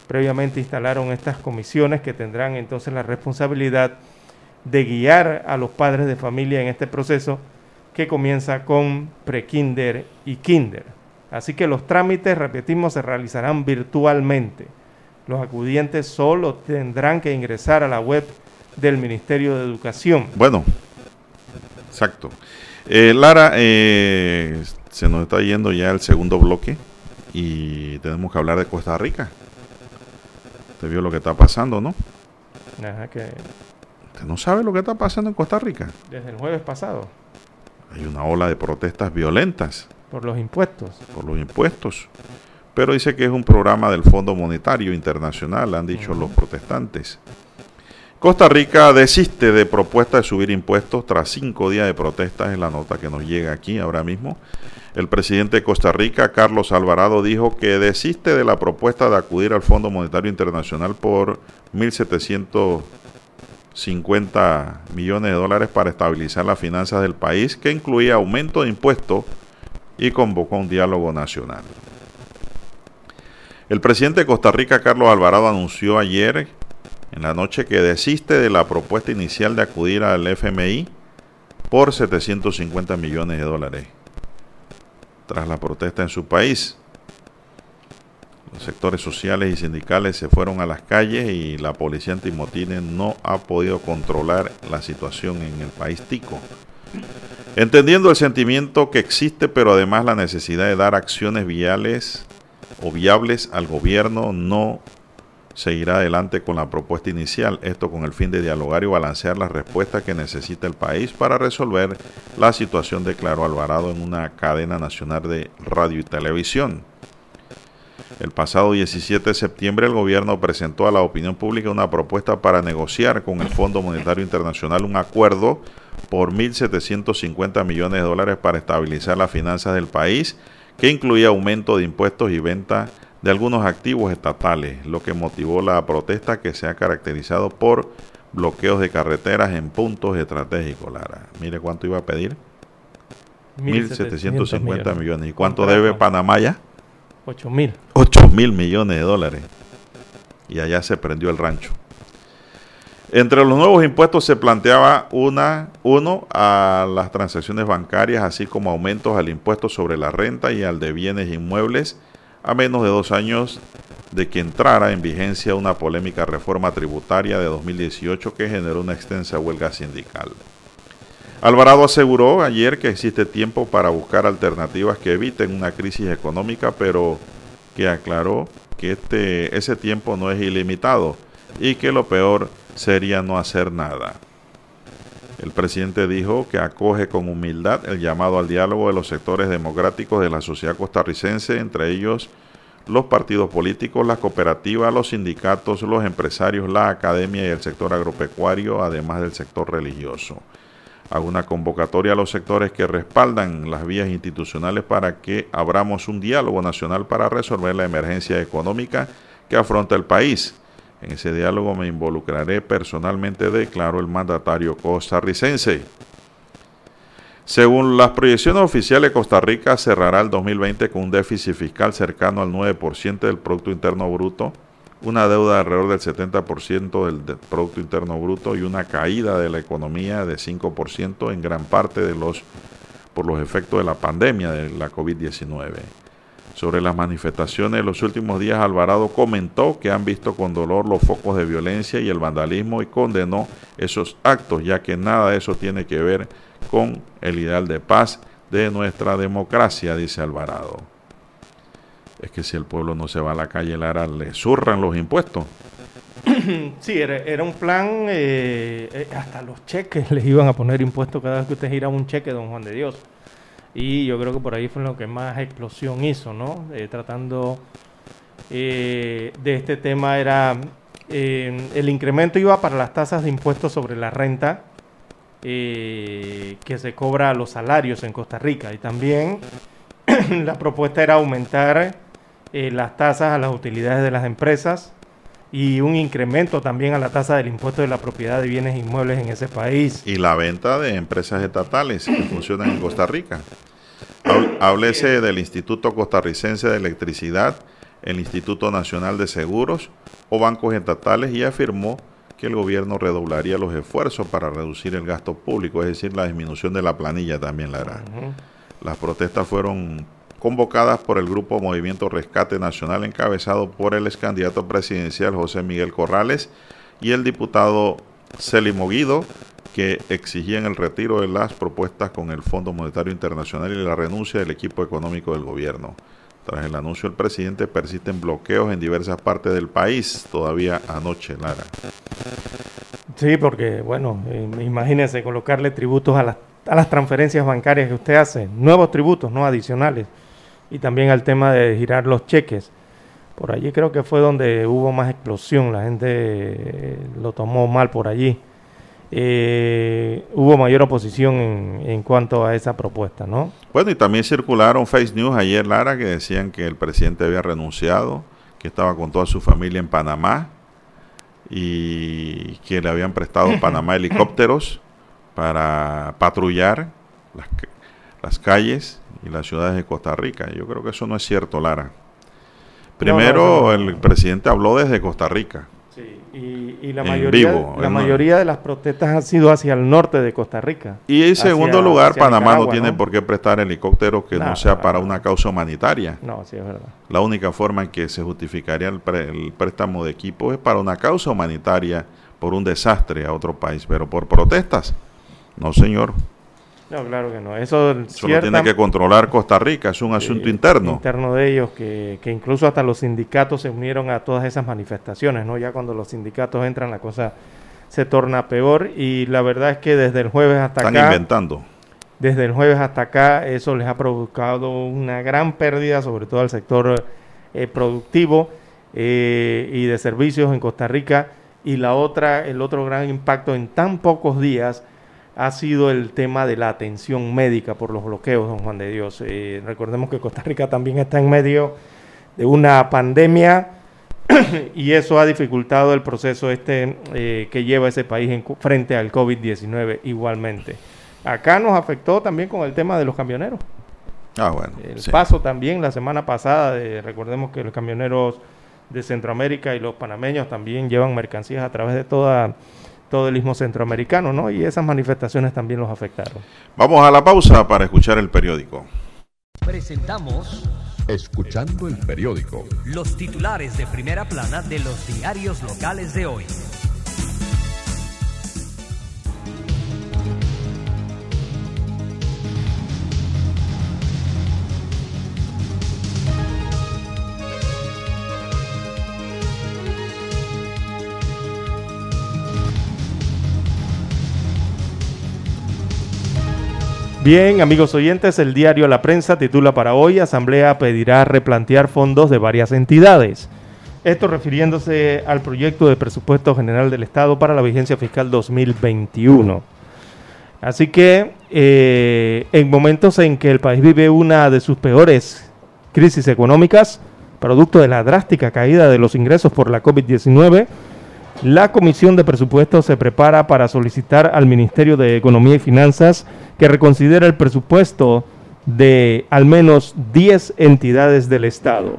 Previamente instalaron estas comisiones que tendrán entonces la responsabilidad de guiar a los padres de familia en este proceso que comienza con prekinder y kinder. Así que los trámites, repetimos, se realizarán virtualmente. Los acudientes solo tendrán que ingresar a la web del Ministerio de Educación. Bueno, Exacto. Eh, Lara, eh, se nos está yendo ya el segundo bloque y tenemos que hablar de Costa Rica. Usted vio lo que está pasando, ¿no? Ajá, que... ¿Usted no sabe lo que está pasando en Costa Rica? Desde el jueves pasado. Hay una ola de protestas violentas. Por los impuestos. Por los impuestos. Pero dice que es un programa del Fondo Monetario Internacional, han dicho los protestantes. Costa Rica desiste de propuesta de subir impuestos tras cinco días de protestas, en la nota que nos llega aquí ahora mismo. El presidente de Costa Rica, Carlos Alvarado, dijo que desiste de la propuesta de acudir al Fondo Monetario Internacional por 1.750 millones de dólares para estabilizar las finanzas del país, que incluía aumento de impuestos y convocó un diálogo nacional. El presidente de Costa Rica, Carlos Alvarado, anunció ayer en la noche que desiste de la propuesta inicial de acudir al FMI por 750 millones de dólares. Tras la protesta en su país, los sectores sociales y sindicales se fueron a las calles y la policía antimotines no ha podido controlar la situación en el país tico. Entendiendo el sentimiento que existe, pero además la necesidad de dar acciones viales o viables al gobierno, no seguirá adelante con la propuesta inicial, esto con el fin de dialogar y balancear las respuestas que necesita el país para resolver la situación, declaró Alvarado en una cadena nacional de radio y televisión. El pasado 17 de septiembre el gobierno presentó a la opinión pública una propuesta para negociar con el Fondo Monetario Internacional un acuerdo por 1.750 millones de dólares para estabilizar las finanzas del país, que incluía aumento de impuestos y venta de algunos activos estatales, lo que motivó la protesta que se ha caracterizado por bloqueos de carreteras en puntos estratégicos, Lara. Mire cuánto iba a pedir. 1.750 millones. ¿Y cuánto debe Panamá ya? 8 mil. 8 mil millones de dólares. Y allá se prendió el rancho. Entre los nuevos impuestos se planteaba una, uno a las transacciones bancarias, así como aumentos al impuesto sobre la renta y al de bienes inmuebles, a menos de dos años de que entrara en vigencia una polémica reforma tributaria de 2018 que generó una extensa huelga sindical. Alvarado aseguró ayer que existe tiempo para buscar alternativas que eviten una crisis económica, pero que aclaró que este, ese tiempo no es ilimitado y que lo peor sería no hacer nada. El presidente dijo que acoge con humildad el llamado al diálogo de los sectores democráticos de la sociedad costarricense, entre ellos los partidos políticos, las cooperativas, los sindicatos, los empresarios, la academia y el sector agropecuario, además del sector religioso. Hago una convocatoria a los sectores que respaldan las vías institucionales para que abramos un diálogo nacional para resolver la emergencia económica que afronta el país en ese diálogo me involucraré personalmente, declaró el mandatario costarricense. Según las proyecciones oficiales, Costa Rica cerrará el 2020 con un déficit fiscal cercano al 9% del Producto Interno Bruto, una deuda de alrededor del 70% del Producto Interno Bruto y una caída de la economía de 5% en gran parte de los, por los efectos de la pandemia de la COVID-19. Sobre las manifestaciones de los últimos días, Alvarado comentó que han visto con dolor los focos de violencia y el vandalismo y condenó esos actos, ya que nada de eso tiene que ver con el ideal de paz de nuestra democracia, dice Alvarado. Es que si el pueblo no se va a la calle, Lara, le zurran los impuestos. <coughs> Sí, era, un plan, eh, eh, hasta los cheques <laughs> les iban a poner impuestos cada vez que usted gira un cheque, don Juan de Dios. Y yo creo que por ahí fue lo que más explosión hizo, ¿no? Eh, tratando eh, de este tema era eh, el incremento iba para las tasas de impuestos sobre la renta que se cobra a los salarios en Costa Rica. Y también <clears throat> la propuesta era aumentar las tasas a las utilidades de las empresas y un incremento también a la tasa del impuesto de la propiedad de bienes inmuebles en ese país. Y la venta de empresas estatales que funcionan en Costa Rica. Háblese del Instituto Costarricense de Electricidad, el Instituto Nacional de Seguros o bancos estatales y afirmó que el gobierno redoblaría los esfuerzos para reducir el gasto público, es decir, la disminución de la planilla también la hará. Las protestas fueron convocadas por el grupo Movimiento Rescate Nacional encabezado por el ex candidato presidencial José Miguel Corrales y el diputado Celimo Guido, que exigían el retiro de las propuestas con el Fondo Monetario Internacional y la renuncia del equipo económico del gobierno. Tras el anuncio del presidente persisten bloqueos en diversas partes del país, todavía anoche, Lara. Sí, porque, bueno, eh, imagínense colocarle tributos a las, a las transferencias bancarias que usted hace, nuevos tributos, no adicionales y también al tema de girar los cheques. Por allí creo que fue donde hubo más explosión, la gente eh, lo tomó mal por allí. Eh, hubo mayor oposición en, cuanto a esa propuesta, ¿no? Bueno, y también circularon face news ayer, Lara, que decían que el presidente había renunciado, que estaba con toda su familia en Panamá y que le habían prestado Panamá <laughs> helicópteros para patrullar las, las calles y las ciudades de Costa Rica. Yo creo que eso no es cierto, Lara. Primero, el presidente habló desde Costa Rica. Sí, y, la, mayoría, la mayoría de las protestas han sido hacia el norte de Costa Rica. Y en segundo lugar, Panamá no tiene por qué prestar helicópteros que no sea para una causa humanitaria. No, sí es verdad. La única forma en que se justificaría el, el préstamo de equipos es para una causa humanitaria por un desastre a otro país, pero por protestas. No, señor. No, claro que no. Eso, lo tiene que controlar Costa Rica, es un asunto interno. Interno de ellos, que, que, incluso hasta los sindicatos se unieron a todas esas manifestaciones, ¿no? Ya cuando los sindicatos entran la cosa se torna peor y la verdad es que desde el jueves hasta acá... Están inventando. Desde el jueves hasta acá eso les ha provocado una gran pérdida, sobre todo al sector eh, productivo eh, y de servicios en Costa Rica. Y la otra, el otro gran impacto en tan pocos días ha sido el tema de la atención médica por los bloqueos, don Juan de Dios. Eh, recordemos que Costa Rica también está en medio de una pandemia <clears throat> y eso ha dificultado el proceso este eh, que lleva ese país en, frente al COVID-19 igualmente. Acá nos afectó también con el tema de los camioneros. Ah, bueno. El sí. paso también la semana pasada, de- recordemos que los camioneros de Centroamérica y los panameños también llevan mercancías a través de toda, todo el istmo centroamericano, ¿no? Y esas manifestaciones también los afectaron. Vamos a la pausa para escuchar el periódico. Presentamos Escuchando el periódico. los titulares de primera plana de los diarios locales de hoy. Bien, amigos oyentes, el diario La Prensa titula para hoy, Asamblea pedirá replantear fondos de varias entidades. Esto refiriéndose al proyecto de presupuesto general del Estado para la vigencia fiscal 2021. Así que eh, en momentos en que el país vive una de sus peores crisis económicas, producto de la drástica caída de los ingresos por la COVID-19, la Comisión de Presupuestos se prepara para solicitar al Ministerio de Economía y Finanzas que reconsidere el presupuesto de al menos 10 entidades del Estado.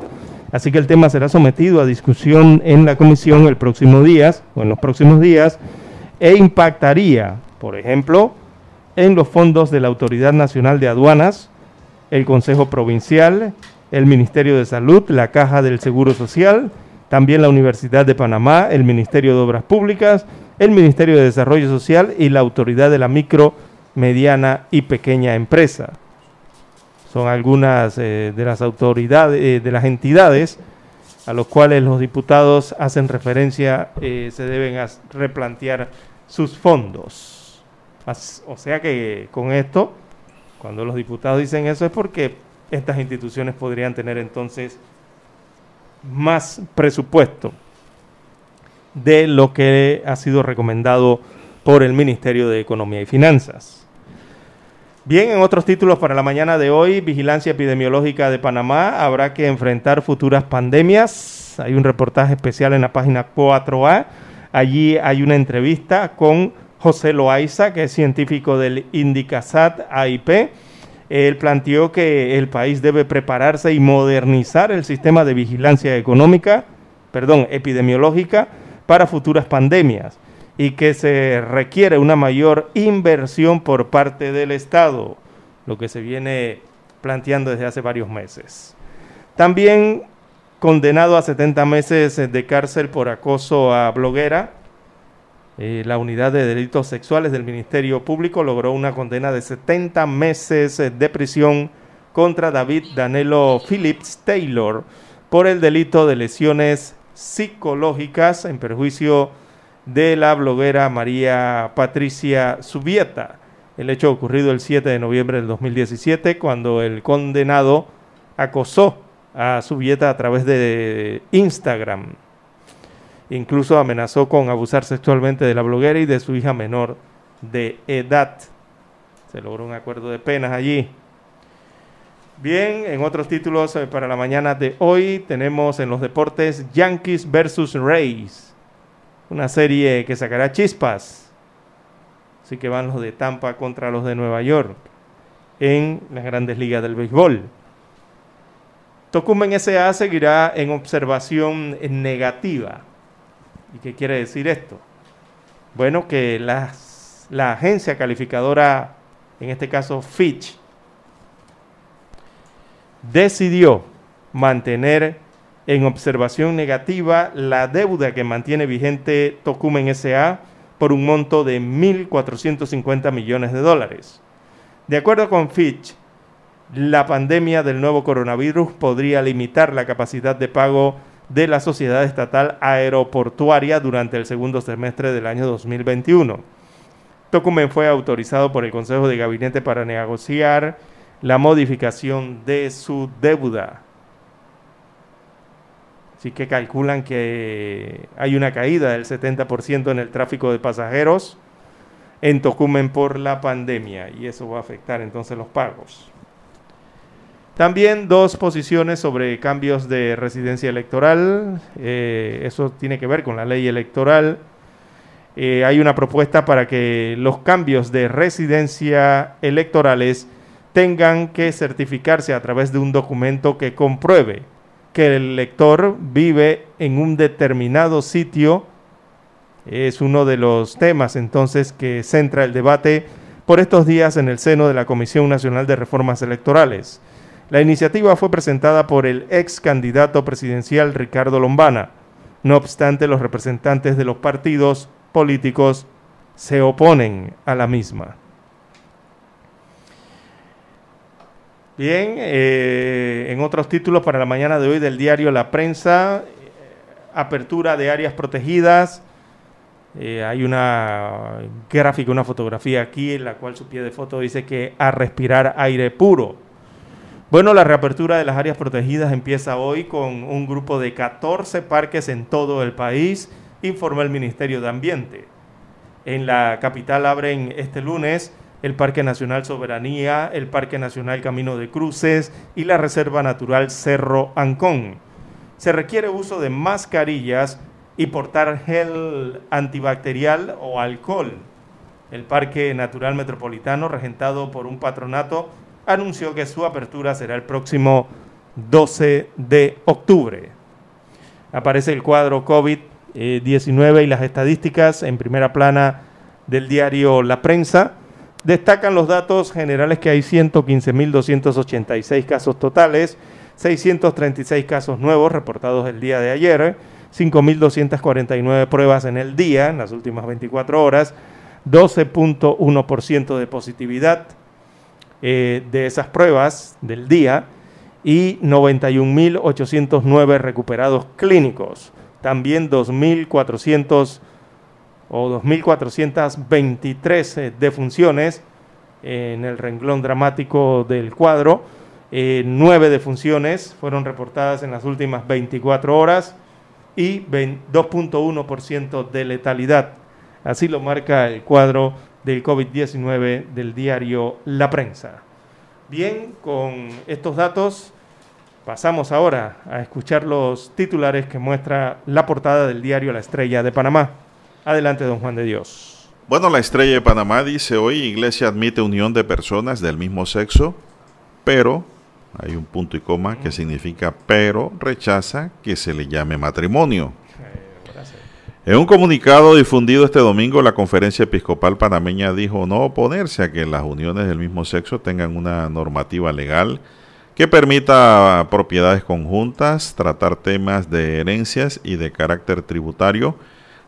Así que el tema será sometido a discusión en la comisión el próximo día o en los próximos días e impactaría, por ejemplo, en los fondos de la Autoridad Nacional de Aduanas, el Consejo Provincial, el Ministerio de Salud, la Caja del Seguro Social, también la Universidad de Panamá, el Ministerio de Obras Públicas, el Ministerio de Desarrollo Social y la Autoridad de la Micro, Mediana y Pequeña Empresa. Son algunas eh, de las autoridades, eh, de las entidades a los cuales los diputados hacen referencia, eh, se deben replantear sus fondos. O sea que con esto, cuando los diputados dicen eso es porque estas instituciones podrían tener entonces más presupuesto de lo que ha sido recomendado por el Ministerio de Economía y Finanzas. Bien, en otros títulos para la mañana de hoy, Vigilancia Epidemiológica de Panamá habrá que enfrentar futuras pandemias. Hay un reportaje especial en la página 4A. Allí hay una entrevista con José Loaiza, que es científico del Indicasat AIP. Él planteó que el país debe prepararse y modernizar el sistema de vigilancia económica, perdón, epidemiológica para futuras pandemias y que se requiere una mayor inversión por parte del Estado, lo que se viene planteando desde hace varios meses. También condenado a 70 meses de cárcel por acoso a bloguera, eh, la unidad de delitos sexuales del Ministerio Público logró una condena de 70 meses de prisión contra David Danelo Phillips Taylor por el delito de lesiones psicológicas en perjuicio de la bloguera María Patricia Subieta. El hecho ocurrido el 7 de noviembre del 2017 cuando el condenado acosó a Subieta a través de Instagram. Incluso amenazó con abusar sexualmente de la bloguera y de su hija menor de edad. Se logró un acuerdo de penas allí. Bien, en otros títulos eh, para la mañana de hoy tenemos en los deportes Yankees versus Rays. Una serie que sacará chispas. Así que van los de Tampa contra los de Nueva York en las grandes ligas del béisbol. Tocumen SA seguirá en observación negativa. ¿Y qué quiere decir esto? Bueno, que la agencia calificadora, en este caso Fitch, decidió mantener en observación negativa la deuda que mantiene vigente Tocumen SA por un monto de 1.450 millones de dólares. De acuerdo con Fitch, la pandemia del nuevo coronavirus podría limitar la capacidad de pago de la sociedad estatal aeroportuaria durante el segundo semestre del año 2021. Tocumen fue autorizado por el Consejo de Gabinete para negociar la modificación de su deuda. Así que calculan que hay una caída del 70% en el tráfico de pasajeros en Tocumen por la pandemia y eso va a afectar entonces los pagos. También dos posiciones sobre cambios de residencia electoral. Eh, eso tiene que ver con la ley electoral. eh, hay una propuesta para que los cambios de residencia electorales tengan que certificarse a través de un documento que compruebe que el elector vive en un determinado sitio. Es uno de los temas entonces que centra el debate por estos días en el seno de la Comisión Nacional de Reformas Electorales. La iniciativa fue presentada por el ex candidato presidencial Ricardo Lombana. No obstante, los representantes de los partidos políticos se oponen a la misma. Bien, eh, en otros títulos para la mañana de hoy del diario La Prensa, eh, apertura de áreas protegidas. Eh, hay una gráfica, una fotografía aquí en la cual su pie de foto dice que a respirar aire puro. Bueno, la reapertura de las áreas protegidas empieza hoy con un grupo de 14 parques en todo el país informó el Ministerio de Ambiente. En la capital abren este lunes el Parque Nacional Soberanía, el Parque Nacional Camino de Cruces y la Reserva Natural Cerro Ancón. Se requiere uso de mascarillas y portar gel antibacterial o alcohol. El Parque Natural Metropolitano, regentado por un patronato, anunció que su apertura será el próximo 12 de octubre. Aparece el cuadro COVID 19 y las estadísticas en primera plana del diario La Prensa. Destacan los datos generales que hay 115.286 casos totales, 636 casos nuevos reportados el día de ayer, 5.249 pruebas en el día, en las últimas 24 horas, 12.1% de positividad eh, de esas pruebas del día y 91.809 recuperados clínicos también 2.400 o 2.423 eh, defunciones en el renglón dramático del cuadro. Eh, nueve defunciones fueron reportadas en las últimas 24 horas y 2.1% de letalidad. Así lo marca el cuadro del COVID-19 del diario La Prensa. Bien, con estos datos Pasamos ahora a escuchar los titulares que muestra la portada del diario La Estrella de Panamá. Adelante, don Juan de Dios. Bueno, la Estrella de Panamá dice hoy, Iglesia admite unión de personas del mismo sexo, pero, hay un punto y coma que significa pero, rechaza que se le llame matrimonio. En un comunicado difundido este domingo, la Conferencia Episcopal Panameña dijo no oponerse a que las uniones del mismo sexo tengan una normativa legal que permita propiedades conjuntas, tratar temas de herencias y de carácter tributario.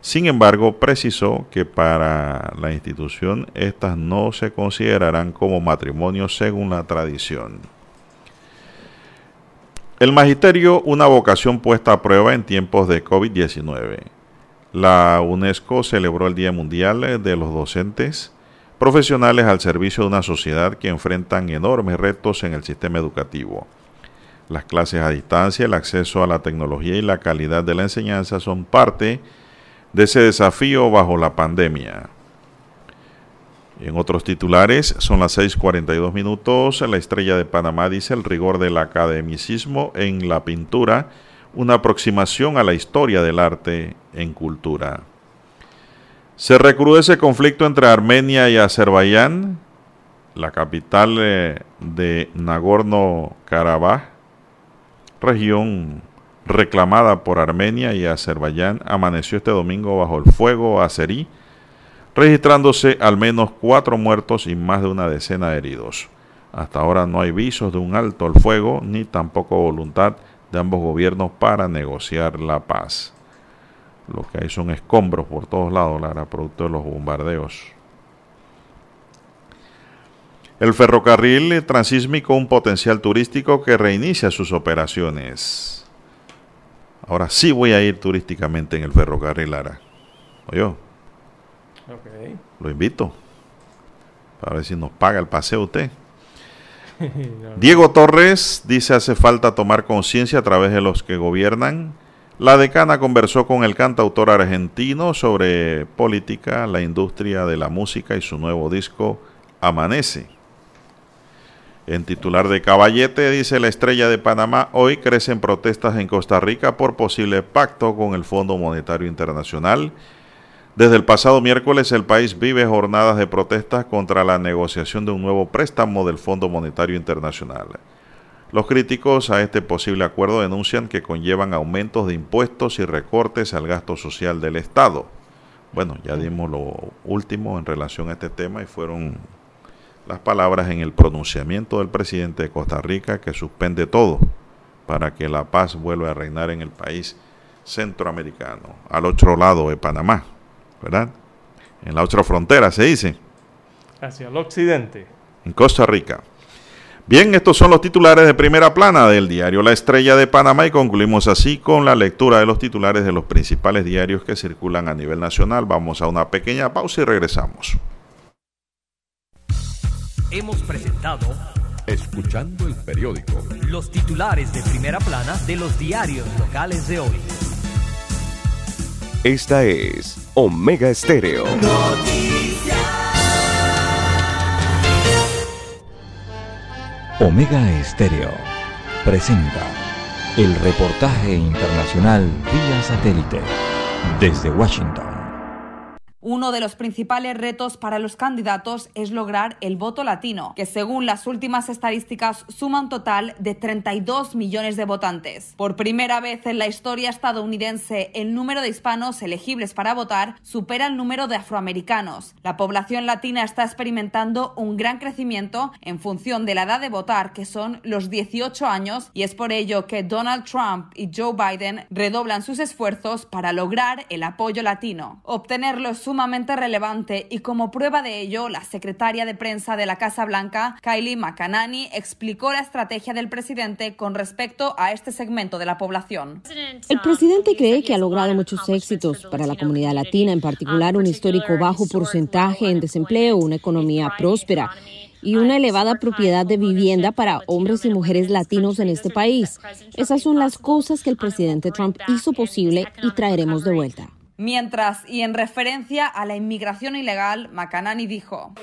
Sin embargo, precisó que para la institución estas no se considerarán como matrimonio según la tradición. El magisterio, una vocación puesta a prueba en tiempos de COVID-19. La UNESCO celebró el Día Mundial de los Docentes profesionales al servicio de una sociedad que enfrentan enormes retos en el sistema educativo. Las clases a distancia, el acceso a la tecnología y la calidad de la enseñanza son parte de ese desafío bajo la pandemia. En otros titulares, son las 6:42 minutos. La estrella de Panamá dice el rigor del academicismo en la pintura, una aproximación a la historia del arte en cultura. Se recrudece conflicto entre Armenia y Azerbaiyán, la capital eh, de Nagorno-Karabaj, región reclamada por Armenia y Azerbaiyán, amaneció este domingo bajo el fuego azerí, registrándose al menos cuatro muertos y más de una decena de heridos. Hasta ahora no hay visos de un alto al fuego ni tampoco voluntad de ambos gobiernos para negociar la paz. Lo que hay son escombros por todos lados, Lara, producto de los bombardeos. El ferrocarril transísmico, un potencial turístico que reinicia sus operaciones. Ahora sí voy a ir turísticamente en el ferrocarril, Lara. Oye, lo invito. Para ver si nos paga el paseo usted. <laughs> Diego Torres dice hace falta tomar conciencia a través de los que gobiernan la decana conversó con el cantautor argentino sobre política, la industria de la música y su nuevo disco Amanece. En titular de Caballete dice la estrella de Panamá, hoy crecen protestas en Costa Rica por posible pacto con el Fondo Monetario Internacional. Desde el pasado miércoles el país vive jornadas de protestas contra la negociación de un nuevo préstamo del Fondo Monetario Internacional. Los críticos a este posible acuerdo denuncian que conllevan aumentos de impuestos y recortes al gasto social del Estado. Bueno, ya dimos lo último en relación a este tema y fueron las palabras en el pronunciamiento del presidente de Costa Rica que suspende todo para que la paz vuelva a reinar en el país centroamericano, al otro lado de Panamá. ¿verdad? En la otra frontera se dice. Hacia el occidente. En Costa Rica. Bien, estos son los titulares de primera plana del diario La Estrella de Panamá y concluimos así con la lectura de los titulares de los principales diarios que circulan a nivel nacional. Vamos a una pequeña pausa y regresamos. Hemos presentado Escuchando el periódico. Los titulares de primera plana de los diarios locales de hoy. Esta es Omega Estéreo. Omega Estéreo presenta el reportaje internacional vía satélite desde Washington. Uno de los principales retos para los candidatos es lograr el voto latino, que según las últimas estadísticas suma un total de 32 millones de votantes. Por primera vez en la historia estadounidense, el número de hispanos elegibles para votar supera el número de afroamericanos. La población latina está experimentando un gran crecimiento en función de la edad de votar, que son los 18 años, y es por ello que Donald Trump y Joe Biden redoblan sus esfuerzos para lograr el apoyo latino. Obtenerlo es sumamente relevante y como prueba de ello, la secretaria de prensa de la Casa Blanca, Kylie McAnany, explicó la estrategia del presidente con respecto a este segmento de la población. El presidente cree que ha logrado muchos éxitos para la comunidad latina, en particular un histórico bajo porcentaje en desempleo, una economía próspera y una elevada propiedad de vivienda para hombres y mujeres latinos en este país. Esas son las cosas que el presidente Trump hizo posible y traeremos de vuelta. Mientras, y en referencia a la inmigración ilegal, Macanani dijo,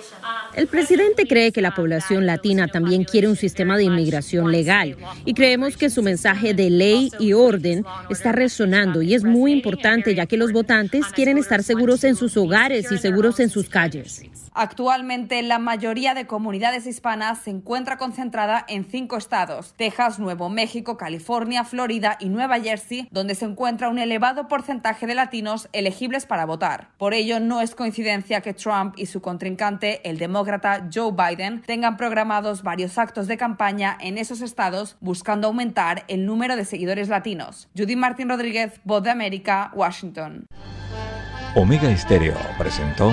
El presidente cree que la población latina también quiere un sistema de inmigración legal y creemos que su mensaje de ley y orden está resonando y es muy importante ya que los votantes quieren estar seguros en sus hogares y seguros en sus calles. Actualmente la mayoría de comunidades hispanas se encuentra concentrada en cinco estados, Texas, Nuevo México, California, Florida y Nueva Jersey, donde se encuentra un elevado porcentaje de latinos elegibles para votar. Por ello, no es coincidencia que Trump y su contrincante, el demócrata Joe Biden, tengan programados varios actos de campaña en esos estados buscando aumentar el número de seguidores latinos. Judy Martín Rodríguez, Voz de América, Washington. Omega Estéreo presentó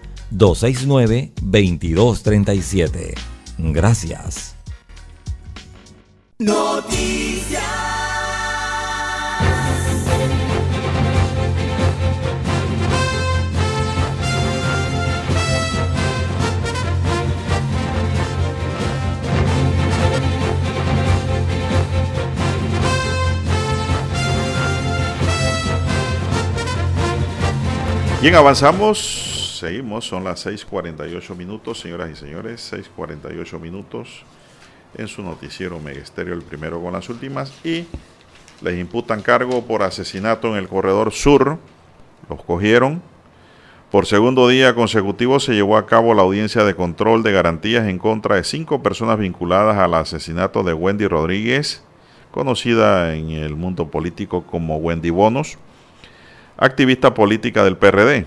269-2237. Gracias. Bien, avanzamos, seguimos, son las 6.48 minutos, señoras y señores, 6.48 minutos en su noticiero Megesterio, el primero con las últimas, y les imputan cargo por asesinato en el corredor sur, los cogieron. Por segundo día consecutivo se llevó a cabo la audiencia de control de garantías en contra de cinco personas vinculadas al asesinato de Wendy Rodríguez, conocida en el mundo político como Wendy Bonos activista política del PRD.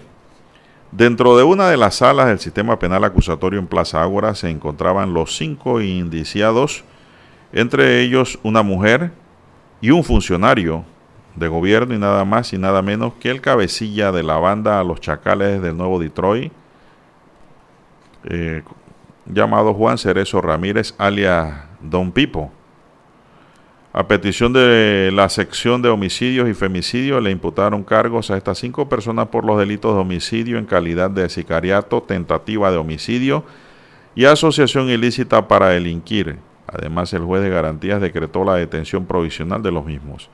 Dentro de una de las salas del sistema penal acusatorio en Plaza Ágora se encontraban los cinco indiciados, entre ellos una mujer y un funcionario de gobierno y nada más y nada menos que el cabecilla de la banda Los Chacales del Nuevo Detroit, eh, llamado Juan Cerezo Ramírez, alias Don Pipo. A petición de la sección de homicidios y femicidios le imputaron cargos a estas cinco personas por los delitos de homicidio en calidad de sicariato, tentativa de homicidio y asociación ilícita para delinquir. Además, el juez de garantías decretó la detención provisional de los mismos.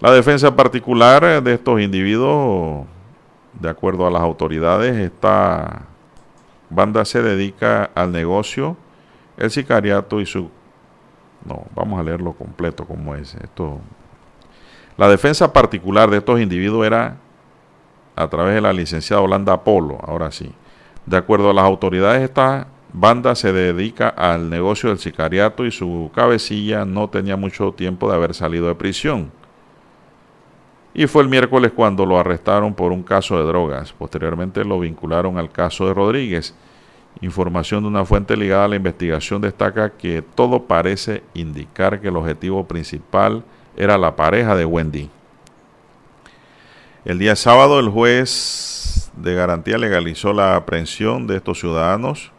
La defensa particular de estos individuos, de acuerdo a las autoridades, esta banda se dedica al negocio, el sicariato y su no, vamos a leerlo completo como es. Esto, la defensa particular de estos individuos era a través de la licenciada Holanda Polo, ahora sí. De acuerdo a las autoridades, esta banda se dedica al negocio del sicariato y su cabecilla no tenía mucho tiempo de haber salido de prisión. Y fue el miércoles cuando lo arrestaron por un caso de drogas. Posteriormente lo vincularon al caso de Rodríguez Información de una fuente ligada a la investigación destaca que todo parece indicar que el objetivo principal era la pareja de Wendy. El día sábado el juez de garantía legalizó la aprehensión de estos ciudadanos.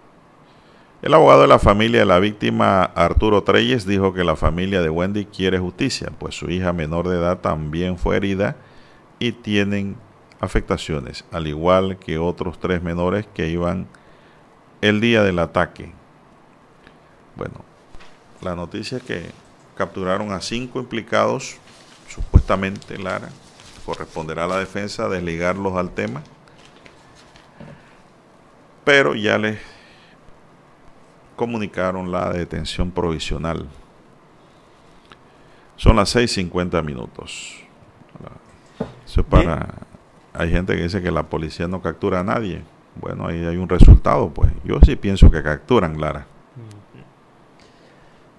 El abogado de la familia de la víctima, Arturo Treyes, dijo que la familia de Wendy quiere justicia, pues su hija menor de edad también fue herida y tienen afectaciones, al igual que otros tres menores que iban el día del ataque. Bueno, la noticia es que capturaron a cinco implicados, supuestamente Lara, corresponderá a la defensa desligarlos al tema, pero ya les comunicaron la detención provisional. Son las 6.50 minutos. Eso para... Hay gente que dice que la policía no captura a nadie. Bueno, ahí hay un resultado, pues. Yo sí pienso que capturan, Lara.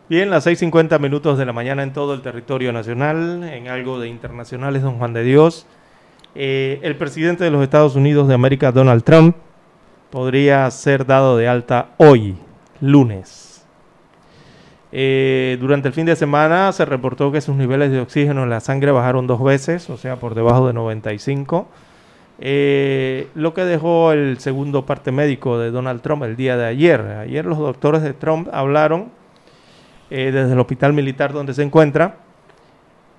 Bien, las 6.50 minutos de la mañana en todo el territorio nacional, en algo de internacionales, don Juan de Dios. Eh, el presidente de los Estados Unidos de América, Donald Trump, podría ser dado de alta hoy, lunes. Eh, durante el fin de semana se reportó que sus niveles de oxígeno en la sangre bajaron dos veces, o sea, por debajo de 95 eh, lo que dejó el segundo parte médico de Donald Trump el día de ayer. Ayer los doctores de Trump hablaron eh, desde el hospital militar donde se encuentra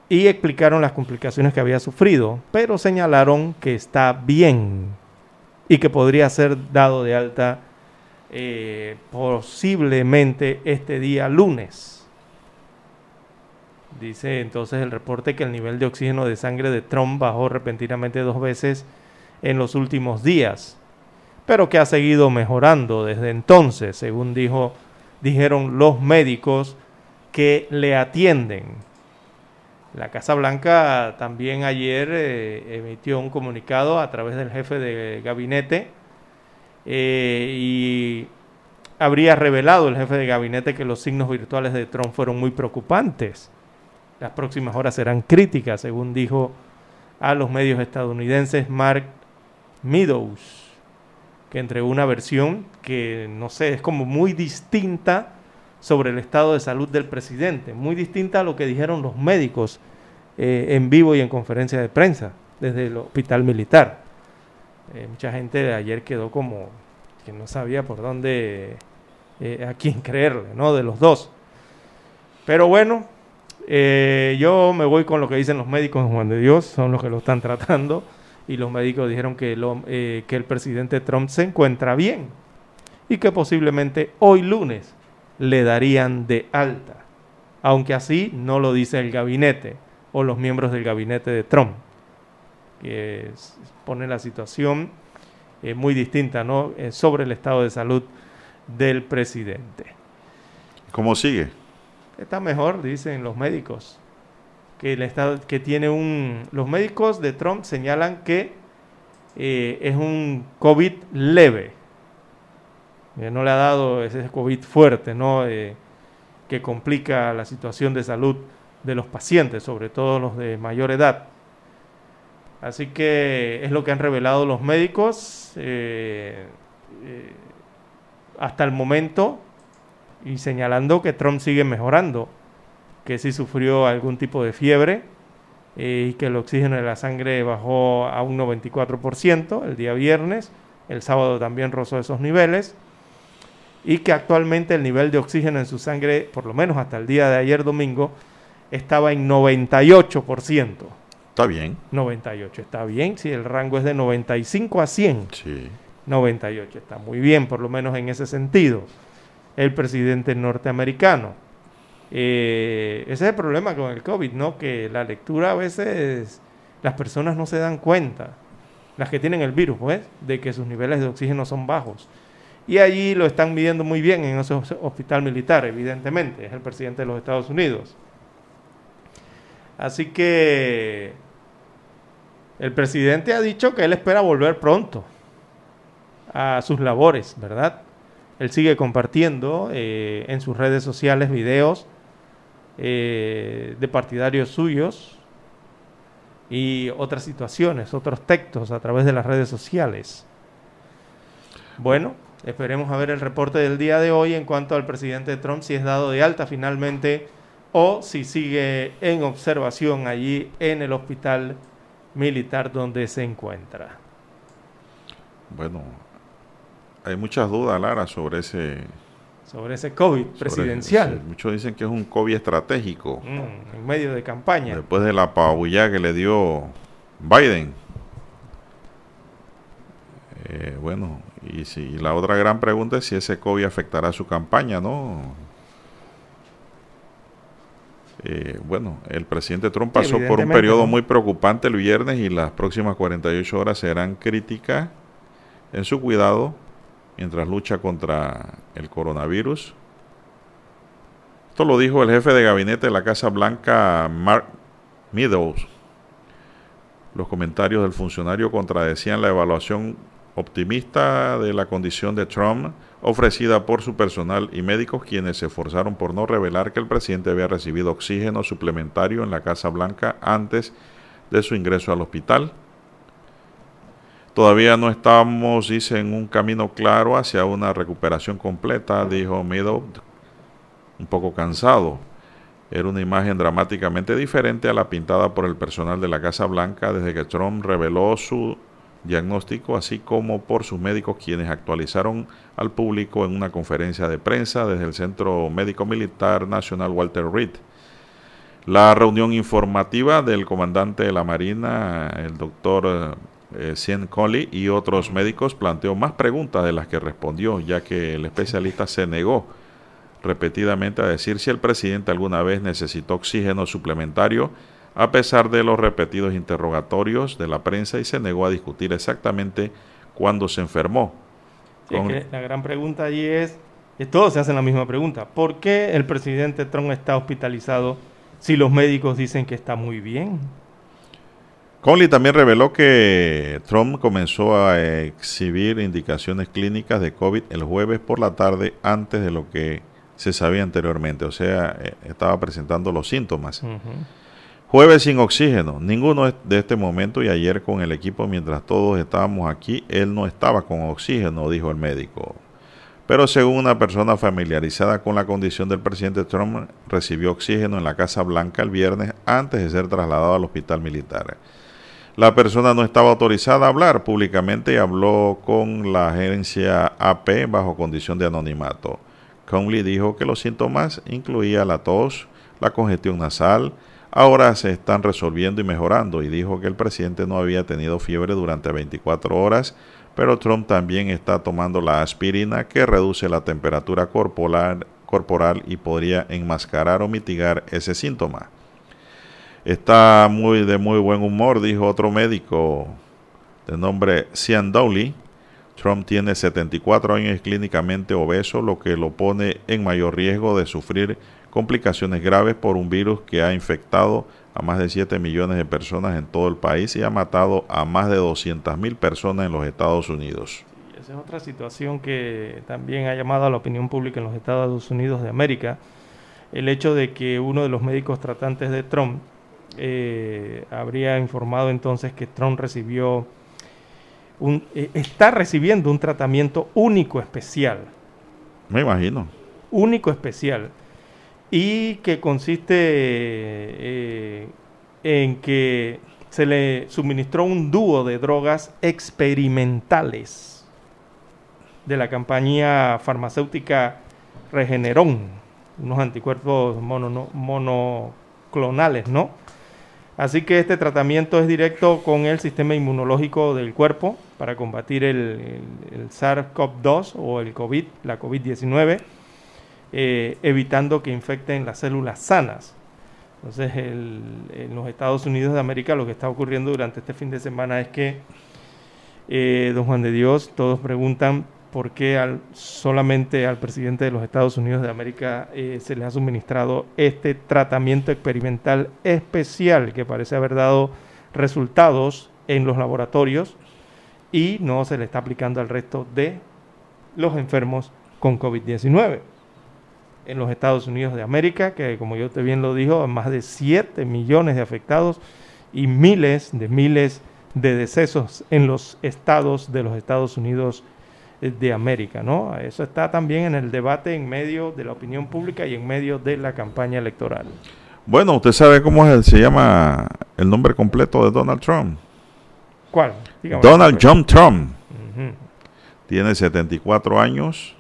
y explicaron las complicaciones que había sufrido, pero señalaron que está bien y que podría ser dado de alta eh, posiblemente este día lunes. Dice entonces el reporte que el nivel de oxígeno de sangre de Trump bajó repentinamente dos veces en los últimos días, pero que ha seguido mejorando desde entonces, según dijo, dijeron los médicos que le atienden. La Casa Blanca también ayer eh, emitió un comunicado a través del jefe de gabinete eh, y habría revelado el jefe de gabinete que los signos virtuales de Trump fueron muy preocupantes. Las próximas horas serán críticas, según dijo a los medios estadounidenses Mark Meadows, que entregó una versión que, no sé, es como muy distinta sobre el estado de salud del presidente, muy distinta a lo que dijeron los médicos eh, en vivo y en conferencia de prensa desde el hospital militar. Eh, mucha gente de ayer quedó como que no sabía por dónde, eh, a quién creerle, ¿no? De los dos. Pero bueno, yo me voy con lo que dicen los médicos en Juan de Dios, son los que lo están tratando y los médicos dijeron que, eh, que el presidente Trump se encuentra bien y que posiblemente hoy lunes le darían de alta, aunque así no lo dice el gabinete o los miembros del gabinete de Trump, que pone la situación eh, muy distinta ¿no? Eh, sobre el estado de salud del presidente. ¿Cómo sigue? Está mejor, dicen los médicos que, el estado, que tiene un... Los médicos de Trump señalan que eh, es un COVID leve. no le ha dado ese COVID fuerte, ¿no? Eh, que complica la situación de salud de los pacientes, sobre todo los de mayor edad. Así que es lo que han revelado los médicos eh, hasta el momento y señalando que Trump sigue mejorando que sí sufrió algún tipo de fiebre eh, y que el oxígeno de la sangre bajó a un 94% el día viernes, el sábado también rozó esos niveles y que actualmente el nivel de oxígeno en su sangre, por lo menos hasta el día de ayer domingo, estaba en 98%. Está bien. 98, está bien, si el rango es de 95 a 100. Sí. 98, está muy bien, por lo menos en ese sentido. El presidente norteamericano. Eh, ese es el problema con el COVID, ¿no? Que la lectura a veces las personas no se dan cuenta, las que tienen el virus, pues, de que sus niveles de oxígeno son bajos. Y allí lo están midiendo muy bien en ese hospital militar, evidentemente, es el presidente de los Estados Unidos. Así que el presidente ha dicho que él espera volver pronto a sus labores, ¿verdad? Él sigue compartiendo eh, en sus redes sociales videos eh, de partidarios suyos y otras situaciones, otros textos a través de las redes sociales. Bueno, esperemos a ver el reporte del día de hoy en cuanto al presidente Trump, si es dado de alta finalmente o si sigue en observación allí en el hospital militar donde se encuentra. Bueno, hay muchas dudas, Lara, sobre ese... Sobre ese COVID presidencial. muchos dicen que es un COVID estratégico. Mm, en medio de campaña. Después de la pabullada que le dio Biden. Eh, bueno, y, si, la otra gran pregunta es si ese COVID afectará su campaña, ¿no? Eh, bueno, el presidente Trump pasó por un periodo muy preocupante el viernes y las próximas 48 horas serán críticas en su cuidado mientras lucha contra el coronavirus. Esto lo dijo el jefe de gabinete de la Casa Blanca, Mark Meadows. Los comentarios del funcionario contradecían la evaluación optimista de la condición de Trump ofrecida por su personal y médicos quienes se esforzaron por no revelar que el presidente había recibido oxígeno suplementario en la Casa Blanca antes de su ingreso al hospital. Todavía no estamos, dice, en un camino claro hacia una recuperación completa, dijo Meadow, un poco cansado. Era una imagen dramáticamente diferente a la pintada por el personal de la Casa Blanca desde que Trump reveló su diagnóstico, así como por sus médicos quienes actualizaron al público en una conferencia de prensa desde el Centro Médico Militar Nacional Walter Reed. La reunión informativa del comandante de la Marina, el doctor eh, Cien Colley, y otros médicos planteó más preguntas de las que respondió, ya que el especialista se negó repetidamente a decir si el presidente alguna vez necesitó oxígeno suplementario a pesar de los repetidos interrogatorios de la prensa y se negó a discutir exactamente cuándo se enfermó. la gran pregunta allí es, y todos se hacen la misma pregunta, ¿por qué el presidente Trump está hospitalizado si los médicos dicen que está muy bien? Conley también reveló que Trump comenzó a exhibir indicaciones clínicas de COVID el jueves por la tarde antes de lo que se sabía anteriormente, o sea, eh, estaba presentando los síntomas. Jueves sin oxígeno, ninguno de este momento y ayer con el equipo mientras todos estábamos aquí, él no estaba con oxígeno, dijo el médico. Pero según una persona familiarizada con la condición del presidente Trump, recibió oxígeno en la Casa Blanca el viernes antes de ser trasladado al hospital militar. La persona no estaba autorizada a hablar públicamente y habló con la agencia AP bajo condición de anonimato. Conley dijo que los síntomas incluían la tos, la congestión nasal, ahora se están resolviendo y mejorando y dijo que el presidente no había tenido fiebre durante 24 horas, pero Trump también está tomando la aspirina que reduce la temperatura corporal, corporal y podría enmascarar o mitigar ese síntoma. Está muy de muy buen humor, dijo otro médico de nombre Sean Dowley. Trump tiene 74 años clínicamente obeso, lo que lo pone en mayor riesgo de sufrir complicaciones graves por un virus que ha infectado a más de 7 millones de personas en todo el país y ha matado a más de 200 mil personas en los Estados Unidos. esa es otra situación que también ha llamado a la opinión pública en los Estados Unidos de América. El hecho de que uno de los médicos tratantes de Trump eh, habría informado entonces que Trump recibió un, eh, está recibiendo un tratamiento único especial. Me imagino. Único especial y que consiste eh, en que se le suministró un dúo de drogas experimentales de la compañía farmacéutica Regeneron, unos anticuerpos monoclonales clonales, ¿no? Así que este tratamiento es directo con el sistema inmunológico del cuerpo para combatir el, SARS-CoV-2 o el COVID, la COVID-19, eh, evitando que infecten las células sanas. Entonces, en los Estados Unidos de América lo que está ocurriendo durante este fin de semana es que, eh, don Juan de Dios, todos preguntan por qué solamente al presidente de los Estados Unidos de América eh, se le ha suministrado este tratamiento experimental especial que parece haber dado resultados en los laboratorios y no se le está aplicando al resto de los enfermos con COVID-19. En los Estados Unidos de América, que como yo te bien lo dijo, más de 7 millones de afectados y miles de miles de decesos en los estados de los Estados Unidos de América, ¿no? Eso está también en el debate en medio de la opinión pública y en medio de la campaña electoral. Bueno, usted sabe cómo se llama el nombre completo de Donald Trump. ¿Cuál? Donald John Trump. Tiene 74 años,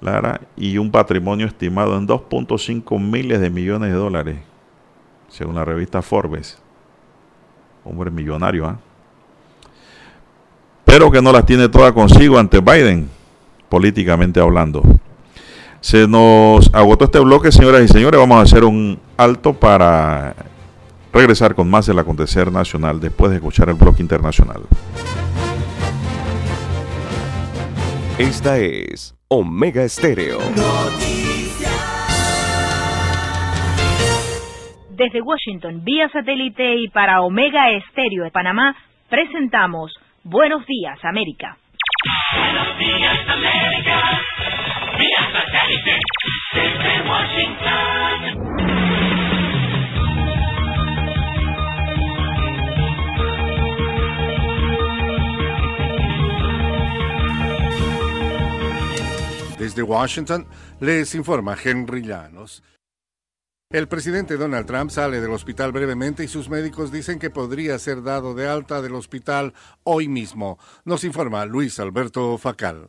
Lara, y un patrimonio estimado en 2.5 miles de millones de dólares, según la revista Forbes. Hombre millonario, ¿ah? Pero que no las tiene todas consigo ante Biden, políticamente hablando. Se nos agotó este bloque, señoras y señores. Vamos a hacer un alto para regresar con más del acontecer nacional después de escuchar el bloque internacional. Esta es Omega Estéreo. Desde Washington, vía satélite y para Omega Estéreo de Panamá, presentamos Buenos días, América. Buenos días, América. Vía satélite desde Washington. Desde Washington les informa Henry Llanos. El presidente Donald Trump sale del hospital brevemente y sus médicos dicen que podría ser dado de alta del hospital hoy mismo. Nos informa Luis Alberto Facal.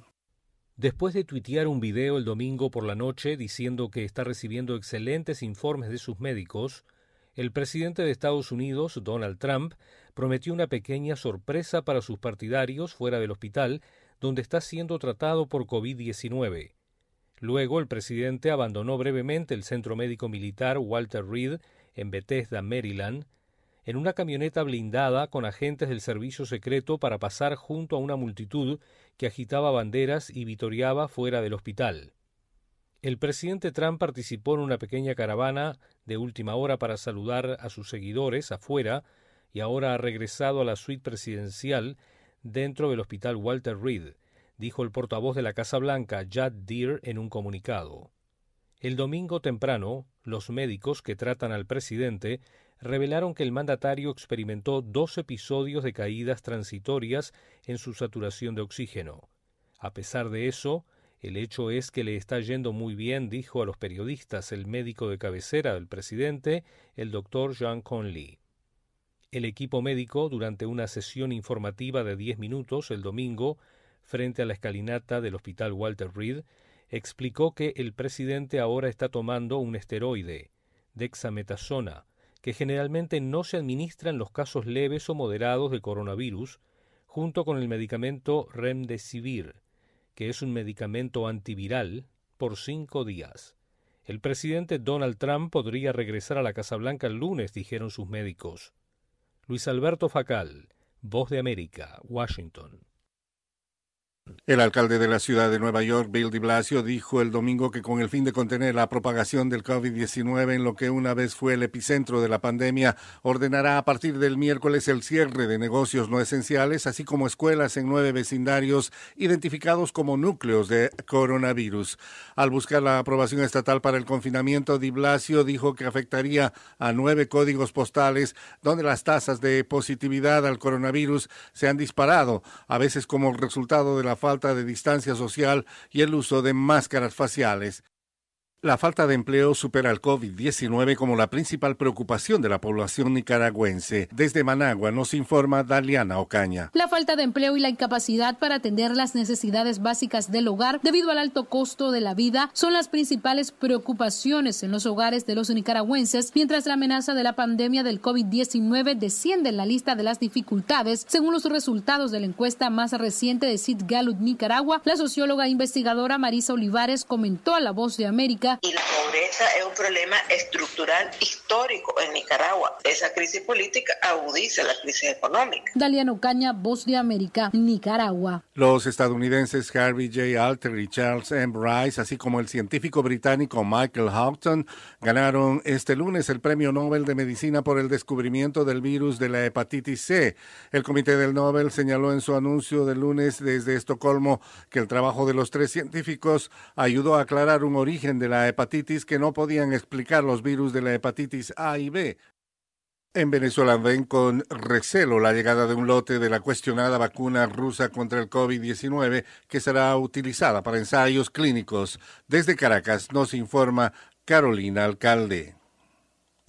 Después de tuitear un video el domingo por la noche diciendo que está recibiendo excelentes informes de sus médicos, el presidente de Estados Unidos, Donald Trump, prometió una pequeña sorpresa para sus partidarios fuera del hospital, donde está siendo tratado por COVID-19. Luego el presidente abandonó brevemente el centro médico militar Walter Reed en Bethesda, Maryland, en una camioneta blindada con agentes del servicio secreto para pasar junto a una multitud que agitaba banderas y vitoreaba fuera del hospital. El presidente Trump participó en una pequeña caravana de última hora para saludar a sus seguidores afuera y ahora ha regresado a la suite presidencial dentro del hospital Walter Reed, dijo el portavoz de la Casa Blanca, Jad Deer, en un comunicado. El domingo temprano, los médicos que tratan al presidente revelaron que el mandatario experimentó dos episodios de caídas transitorias en su saturación de oxígeno. A pesar de eso, el hecho es que le está yendo muy bien, dijo a los periodistas el médico de cabecera del presidente, el doctor John Conley. El equipo médico, durante una sesión informativa de diez minutos el domingo, frente a la escalinata del Hospital Walter Reed, explicó que el presidente ahora está tomando un esteroide, dexametasona, que generalmente no se administra en los casos leves o moderados de coronavirus, junto con el medicamento Remdesivir, que es un medicamento antiviral, por cinco días. El presidente Donald Trump podría regresar a la Casa Blanca el lunes, dijeron sus médicos. Luis Alberto Facal, Voz de América, Washington. El alcalde de la ciudad de Nueva York, Bill de Blasio, dijo el domingo que con el fin de contener la propagación del COVID-19 en lo que una vez fue el epicentro de la pandemia, ordenará a partir del miércoles el cierre de negocios no esenciales, así como escuelas en nueve vecindarios identificados como núcleos de coronavirus. Al buscar la aprobación estatal para el confinamiento, de Blasio dijo que afectaría a nueve códigos postales donde las tasas de positividad al coronavirus se han disparado, a veces como resultado de la falta de distancia social y el uso de máscaras faciales. La falta de empleo supera al COVID-19 como la principal preocupación de la población nicaragüense. Desde Managua nos informa Daliana Ocaña. La falta de empleo y la incapacidad para atender las necesidades básicas del hogar debido al alto costo de la vida son las principales preocupaciones en los hogares de los nicaragüenses, mientras la amenaza de la pandemia del COVID-19 desciende en la lista de las dificultades. Según los resultados de la encuesta más reciente de Sid Gallup Nicaragua, la socióloga e investigadora Marisa Olivares comentó a La Voz de América y la pobreza es un problema estructural histórico en Nicaragua. Esa crisis política agudiza la crisis económica. Daliano Caña, Voz de América, Nicaragua. Los estadounidenses Harvey J. Alter y Charles M. Rice, así como el científico británico Michael Houghton, ganaron este lunes el Premio Nobel de Medicina por el descubrimiento del virus de la hepatitis C. El Comité del Nobel señaló en su anuncio del lunes desde Estocolmo que el trabajo de los tres científicos ayudó a aclarar un origen de la hepatitis que no podían explicar los virus de la hepatitis A y B. En Venezuela ven con recelo la llegada de un lote de la cuestionada vacuna rusa contra el COVID-19 que será utilizada para ensayos clínicos. Desde Caracas nos informa Carolina Alcalde.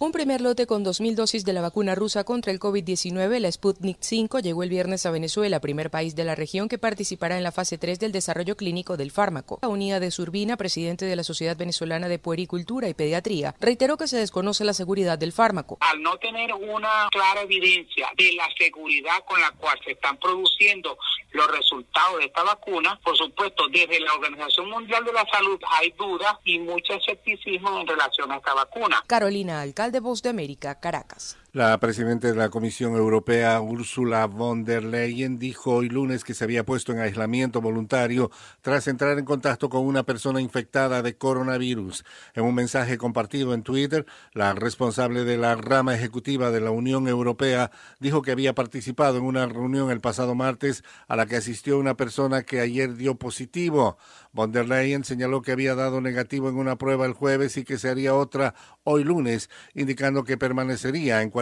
Un primer lote con 2.000 dosis de la vacuna rusa contra el COVID-19, la Sputnik 5, llegó el viernes a Venezuela, primer país de la región que participará en la fase 3 del desarrollo clínico del fármaco. La unidad de Surbina, presidente de la Sociedad Venezolana de Puericultura y Pediatría, reiteró que se desconoce la seguridad del fármaco. Al no tener una clara evidencia de la seguridad con la cual se están produciendo los resultados de esta vacuna, por supuesto, desde la Organización Mundial de la Salud hay dudas y mucho escepticismo en relación a esta vacuna. Carolina Alcalde de Voz de América, Caracas. La presidenta de la Comisión Europea, Ursula von der Leyen, dijo hoy lunes que se había puesto en aislamiento voluntario tras entrar en contacto con una persona infectada de coronavirus. En un mensaje compartido en Twitter, la responsable de la rama ejecutiva de la Unión Europea dijo que había participado en una reunión el pasado martes a la que asistió una persona que ayer dio positivo. Von der Leyen señaló que había dado negativo en una prueba el jueves y que se haría otra hoy lunes, indicando que permanecería en cuarentena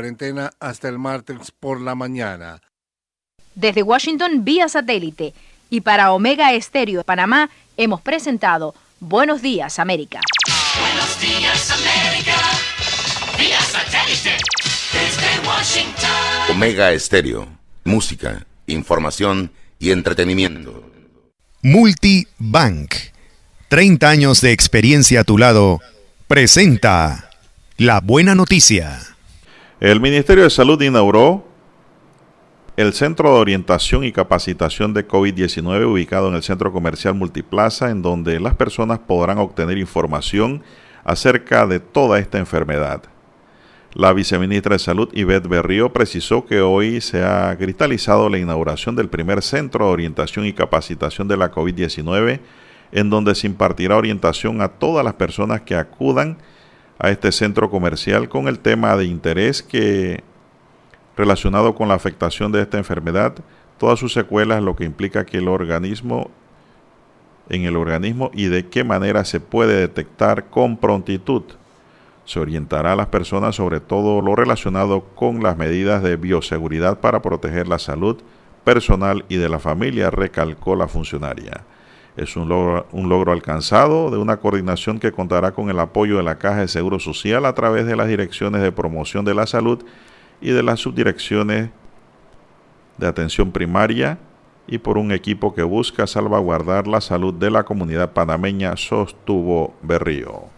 hasta el martes por la mañana. Desde Washington vía satélite y para Omega Estéreo de Panamá hemos presentado Buenos Días América. Buenos Días América vía satélite desde Washington. Omega Estéreo, música, información y entretenimiento. Multibank, 30 años de experiencia a tu lado, presenta la buena noticia. El Ministerio de Salud inauguró el Centro de Orientación y Capacitación de COVID-19 ubicado en el Centro Comercial Multiplaza, en donde las personas podrán obtener información acerca de toda esta enfermedad. La viceministra de Salud, Yvette Berrío, precisó que hoy se ha cristalizado la inauguración del primer centro de orientación y capacitación de la COVID-19, en donde se impartirá orientación a todas las personas que acudan a este centro comercial con el tema de interés que relacionado con la afectación de esta enfermedad, todas sus secuelas, lo que implica que el organismo en el organismo y de qué manera se puede detectar con prontitud. Se orientará a las personas sobre todo lo relacionado con las medidas de bioseguridad para proteger la salud personal y de la familia, recalcó la funcionaria. Es un logro, alcanzado de una coordinación que contará con el apoyo de la Caja de Seguro Social a través de las direcciones de promoción de la salud y de las subdirecciones de atención primaria y por un equipo que busca salvaguardar la salud de la comunidad panameña, sostuvo Berrío.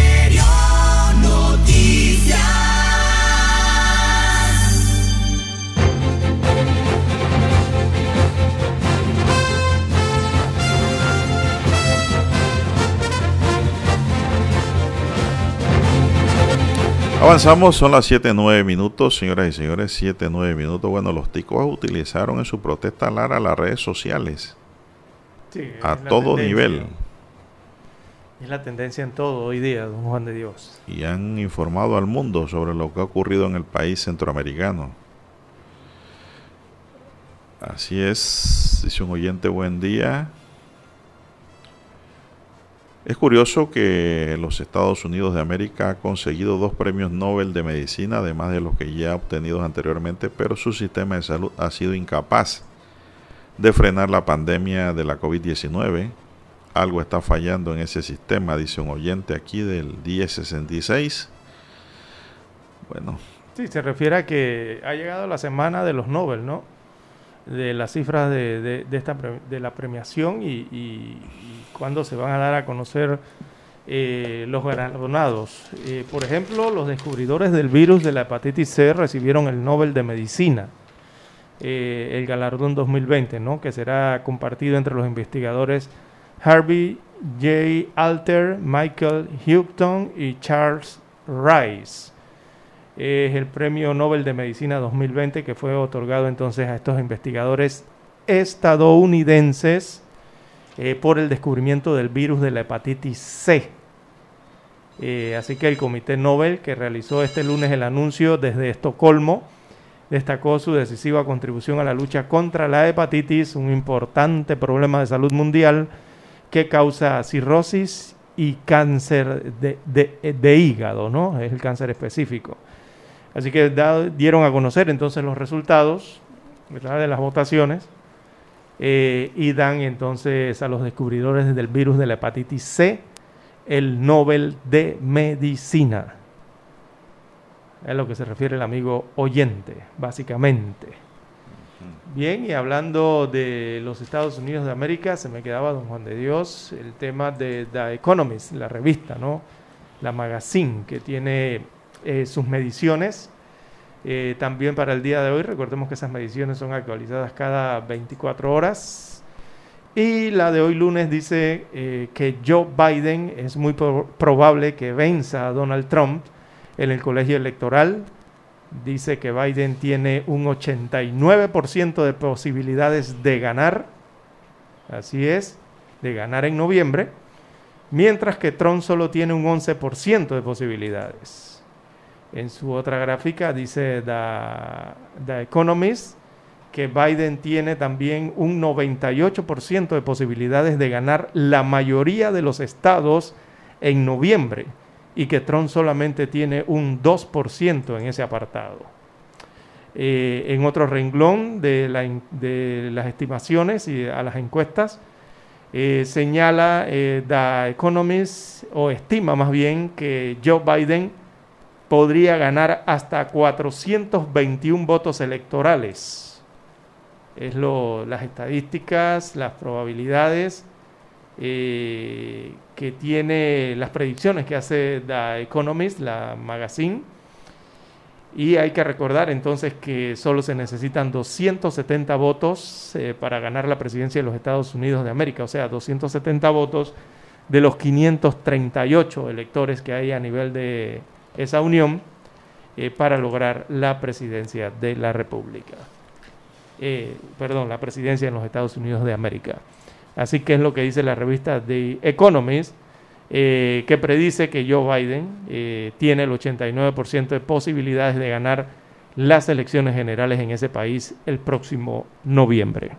Avanzamos, son las 7-9 minutos, señoras y señores, 7-9 minutos. Bueno, los ticos utilizaron en su protesta Lara las redes sociales Sí, a todo tendencia. nivel Es la tendencia en todo hoy día, don Juan de Dios. y han informado al mundo sobre lo que ha ocurrido en el país centroamericano. Así es, dice un oyente, buen día. Es curioso que los Estados Unidos de América ha conseguido dos premios Nobel de Medicina, además de los que ya obtenidos anteriormente, pero su sistema de salud ha sido incapaz de frenar la pandemia de la COVID-19. Algo está fallando en ese sistema, dice un oyente aquí del 1066. Bueno, Sí, se refiere a que ha llegado la semana de los Nobel, ¿no? De las cifras de, esta, de la premiación y cuándo se van a dar a conocer eh, los galardonados. Eh, por ejemplo, los descubridores del virus de la hepatitis C recibieron el Nobel de Medicina, eh, el galardón 2020, ¿no? Que será compartido entre los investigadores Harvey J. Alter, Michael Houghton y Charles Rice es el Premio Nobel de Medicina 2020 que fue otorgado entonces a estos investigadores estadounidenses eh, por el descubrimiento del virus de la hepatitis C. Eh, así que el Comité Nobel que realizó este lunes el anuncio desde Estocolmo destacó su decisiva contribución a la lucha contra la hepatitis, un importante problema de salud mundial que causa cirrosis y cáncer de, de- de hígado, ¿no? Es el cáncer específico. Así que da- dieron a conocer entonces los resultados ¿verdad? de las votaciones eh, y dan entonces a los descubridores del virus de la hepatitis C el Nobel de Medicina. Es a lo que se refiere el amigo oyente, básicamente. Bien, y hablando de los Estados Unidos de América, se me quedaba, don Juan de Dios, el tema de The Economist, la revista, ¿no? La magazine, que tiene eh, sus mediciones. Eh, también para el día de hoy, recordemos que esas mediciones son actualizadas cada 24 horas. Y la de hoy lunes dice eh, que Joe Biden es muy pro- probable que venza a Donald Trump en el colegio electoral. Dice que Biden tiene un 89% de posibilidades de ganar. Así es, de ganar en noviembre. Mientras que Trump solo tiene un 11% de posibilidades. En su otra gráfica dice The, The Economist que Biden tiene también un 98% de posibilidades de ganar la mayoría de los estados en noviembre y que Trump solamente tiene un 2% en ese apartado. Eh, en otro renglón de, las estimaciones y a las encuestas, eh, señala eh, The Economist, o estima más bien, que Joe Biden podría ganar hasta 421 votos electorales. Es lo, las estadísticas, las probabilidades eh, que tiene, las predicciones que hace The Economist, la magazine. Y hay que recordar entonces que solo se necesitan 270 votos eh, para ganar la presidencia de los Estados Unidos de América, o sea, 270 votos de los 538 electores que hay a nivel de esa unión eh, para lograr la presidencia de la República. Eh, perdón, la presidencia en los Estados Unidos de América. Así que es lo que dice la revista The Economist, eh, que predice que Joe Biden tiene el 89% de posibilidades de ganar las elecciones generales en ese país el próximo noviembre.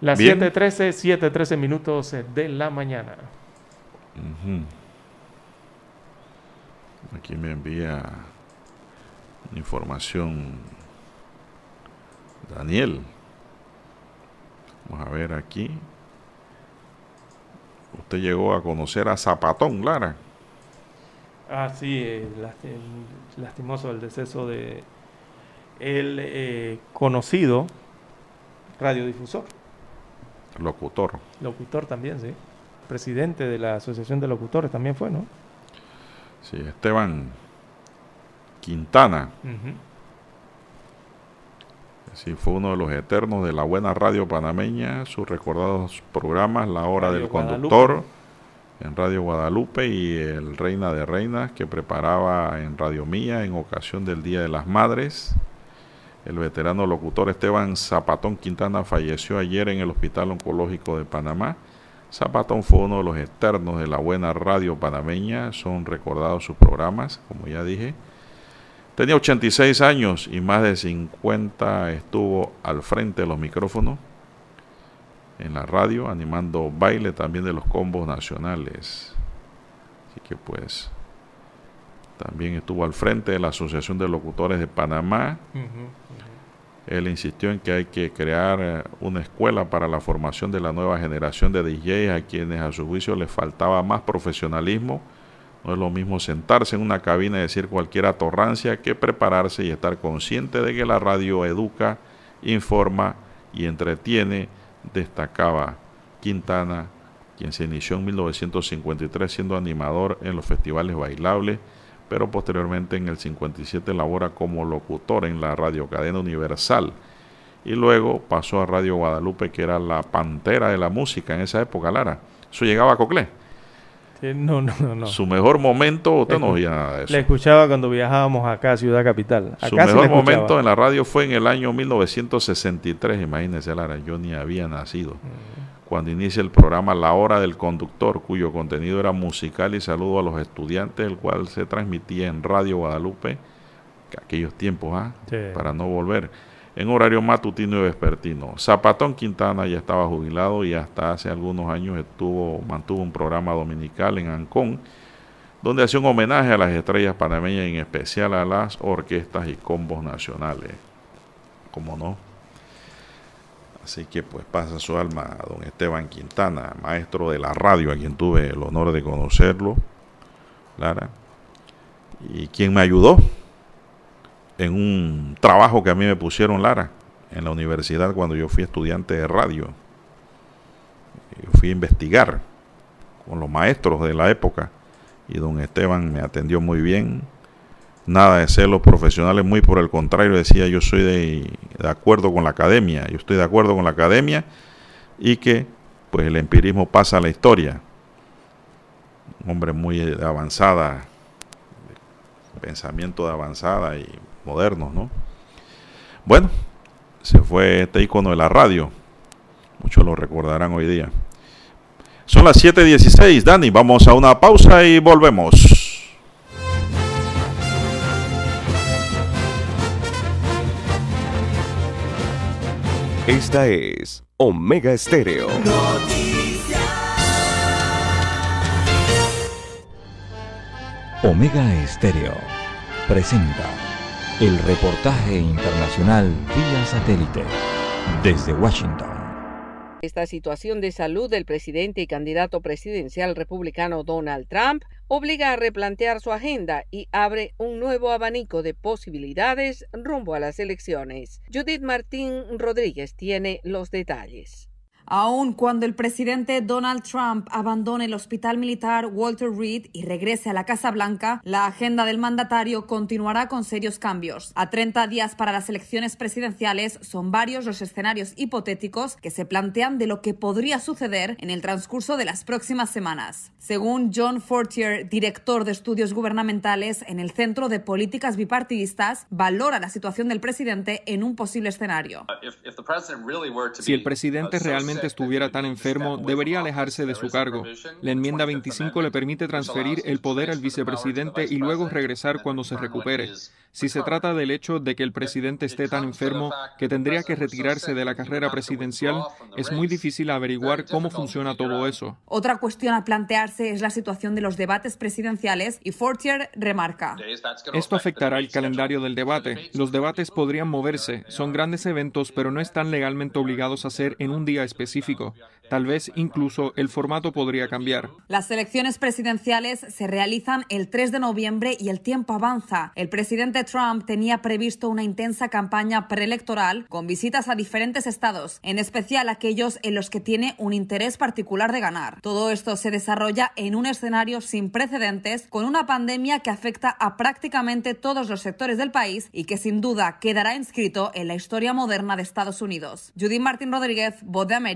Las Bien. 7.13, 7.13 minutos de la mañana. Ujú. Aquí me envía información Daniel. Vamos a ver aquí. Usted llegó a conocer a Zapatón, Lara. Ah, sí, eh, lasti- lastimoso el deceso de el eh, conocido radiodifusor, Locutor. locutor también, sí. Presidente de la Asociación de Locutores también fue, ¿no? Sí, Esteban Quintana. Sí, fue uno de los eternos de la buena radio panameña, sus recordados programas, La Hora Radio del Guadalupe. Conductor en Radio Guadalupe y el Reina de Reinas que preparaba en Radio Mía en ocasión del Día de las Madres. El veterano locutor Esteban Zapatón Quintana falleció ayer en el Hospital Oncológico de Panamá. Zapatón fue uno de los eternos de la buena radio panameña, son recordados sus programas, como ya dije. Tenía 86 años y más de 50 estuvo al frente de los micrófonos en la radio, animando baile también de los combos nacionales. Así que pues también estuvo al frente de la Asociación de Locutores de Panamá. Él insistió en que hay que crear eh, una escuela para la formación de la nueva generación de DJs a quienes a su juicio les faltaba más profesionalismo. No es lo mismo sentarse en una cabina y decir cualquier atorrancia que prepararse y estar consciente de que la radio educa, informa y entretiene, destacaba Quintana, quien se inició en 1953 siendo animador en los festivales bailables, pero posteriormente en el 57 labora como locutor en la radio cadena universal y luego pasó a Radio Guadalupe, que era la pantera de la música en esa época, Lara. Eso llegaba a Coclé. Sí, no, no, no. Su mejor momento, usted no oía nada de eso. Le escuchaba cuando viajábamos acá a Ciudad Capital. Acá Su mejor momento en la radio fue en el año 1963, imagínese Lara, yo ni había nacido. Mm. Cuando inicia el programa La Hora del Conductor, cuyo contenido era musical y saludo a los estudiantes, el cual se transmitía en Radio Guadalupe, que aquellos tiempos, ¿ah? Sí. para no volver, en horario matutino y vespertino. Zapatón Quintana ya estaba jubilado y hasta hace algunos años estuvo, mantuvo un programa dominical en Ancón, donde hacía un homenaje a las estrellas panameñas, en especial a las orquestas y combos nacionales. Como no. Así que pues pasa su alma a don Esteban Quintana, maestro de la radio, a quien tuve el honor de conocerlo, Lara, y quien me ayudó en un trabajo que a mí me pusieron, Lara, en la universidad cuando yo fui estudiante de radio. Yo fui a investigar con los maestros de la época y don Esteban me atendió muy bien. Nada de celos profesionales, muy por el contrario, decía yo soy de, de acuerdo con la academia, yo estoy de acuerdo con la academia y que pues el empirismo pasa a la historia. Un hombre muy avanzada, pensamiento de avanzada y modernos, ¿no? Bueno, se fue este icono de la radio. Muchos lo recordarán hoy día. Son las 7:16, Dani. Vamos a una pausa y volvemos. Esta es Omega Estéreo. Omega Estéreo presenta el reportaje internacional vía satélite desde Washington. Esta situación de salud del presidente y candidato presidencial republicano Donald Trump obliga a replantear su agenda y abre un nuevo abanico de posibilidades rumbo a las elecciones. Judith Martín Rodríguez tiene los detalles. Aun cuando el presidente Donald Trump abandone el hospital militar Walter Reed y regrese a la Casa Blanca, la agenda del mandatario continuará con serios cambios. A 30 días para las elecciones presidenciales, son varios los escenarios hipotéticos que se plantean de lo que podría suceder en el transcurso de las próximas semanas. Según John Fortier, director de estudios gubernamentales en el Centro de Políticas Bipartidistas, valora la situación del presidente en un posible escenario. Si el presidente realmente estuviera tan enfermo, debería alejarse de su cargo. La enmienda 25 le permite transferir el poder al vicepresidente y luego regresar cuando se recupere. Si se trata del hecho de que el presidente esté tan enfermo que tendría que retirarse de la carrera presidencial, es muy difícil averiguar cómo funciona todo eso. Otra cuestión a plantearse es la situación de los debates presidenciales y Fortier remarca. Esto afectará el calendario del debate. Los debates podrían moverse. Son grandes eventos, pero no están legalmente obligados a ser en un día específico. Tal vez incluso el formato podría cambiar. Las elecciones presidenciales se realizan el 3 de noviembre y el tiempo avanza. El presidente Trump tenía previsto una intensa campaña preelectoral con visitas a diferentes estados, en especial aquellos en los que tiene un interés particular de ganar. Todo esto se desarrolla en un escenario sin precedentes, con una pandemia que afecta a prácticamente todos los sectores del país y que sin duda quedará inscrito en la historia moderna de Estados Unidos. Judy Martín Rodríguez, Voz de América,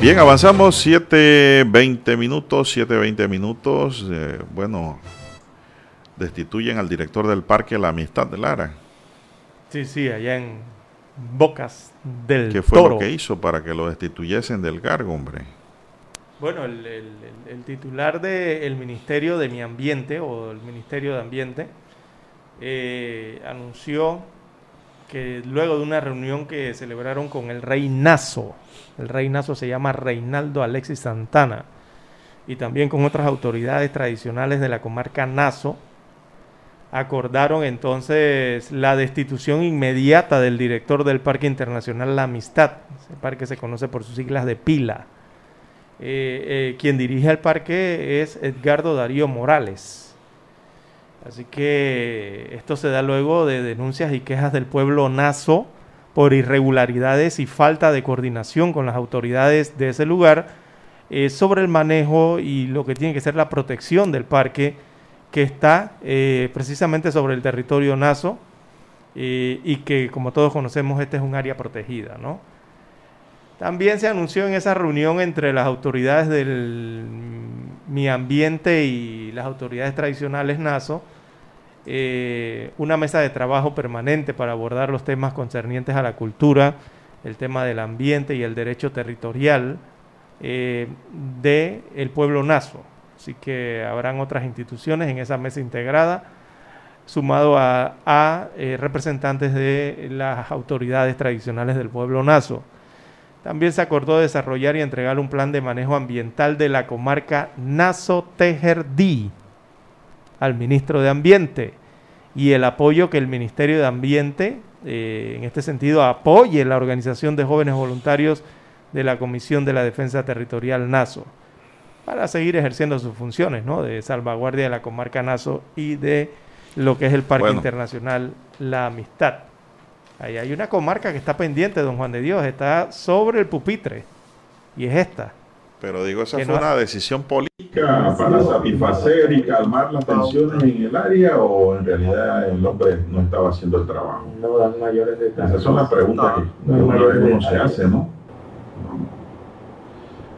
Bien, avanzamos 7.20 minutos, 7.20 minutos. Eh, bueno, destituyen al director del Parque La Amistad de Lara. Sí, sí, allá en Bocas del ¿Qué fue Toro. lo que hizo para que lo destituyesen del cargo, hombre? Bueno, el, el- el- el titular del Ministerio de Mi Ambiente o el Ministerio de Ambiente eh, anunció que luego de una reunión que celebraron con el rey Naso, el rey Naso se llama Reinaldo Alexis Santana, y también con otras autoridades tradicionales de la comarca Naso, acordaron entonces la destitución inmediata del director del Parque Internacional La Amistad. Ese parque se conoce por sus siglas de pila. Eh, eh, quien dirige el parque es Edgardo Darío Morales. Así que esto se da luego de denuncias y quejas del pueblo naso por irregularidades y falta de coordinación con las autoridades de ese lugar eh, sobre el manejo y lo que tiene que ser la protección del parque que está eh, precisamente sobre el territorio naso eh, y que como todos conocemos este es un área protegida, ¿no? También se anunció en esa reunión entre las autoridades del Mi Ambiente y las autoridades tradicionales NASO eh, una mesa de trabajo permanente para abordar los temas concernientes a la cultura, el tema del ambiente y el derecho territorial eh, del pueblo naso. Así que habrán otras instituciones en esa mesa integrada, sumado a, eh, representantes de las autoridades tradicionales del pueblo naso. También se acordó desarrollar y entregar un plan de manejo ambiental de la comarca Naso Tejerdí al ministro de Ambiente y el apoyo que el Ministerio de Ambiente, eh, en este sentido, apoye la organización de jóvenes voluntarios de la Comisión de la Defensa Territorial NASO para seguir ejerciendo sus funciones ¿no? de salvaguardia de la comarca NASO y de lo que es el Parque Bueno. Internacional La Amistad. Ahí hay una comarca que está pendiente, don Juan de Dios, está sobre el pupitre y es esta. Pero digo, esa Que fue no- una decisión política. para satisfacer y calmar las tensiones en el área o en realidad el hombre no estaba haciendo el trabajo? No dan mayores detalles. Esas son las preguntas que No vez uno se hace, ¿no?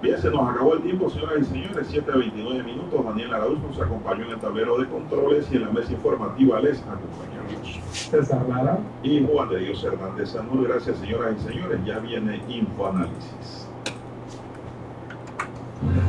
Bien, se nos acabó el tiempo, señoras y señores. 7.29 minutos. Daniel Arauz nos acompañó en el tablero de controles y en la mesa informativa les acompañamos. César Lara. Y Juan de Dios Hernández Sanur. Gracias, señoras y señores. Ya viene Infoanálisis. 嗯。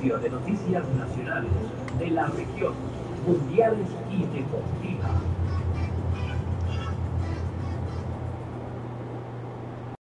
De noticias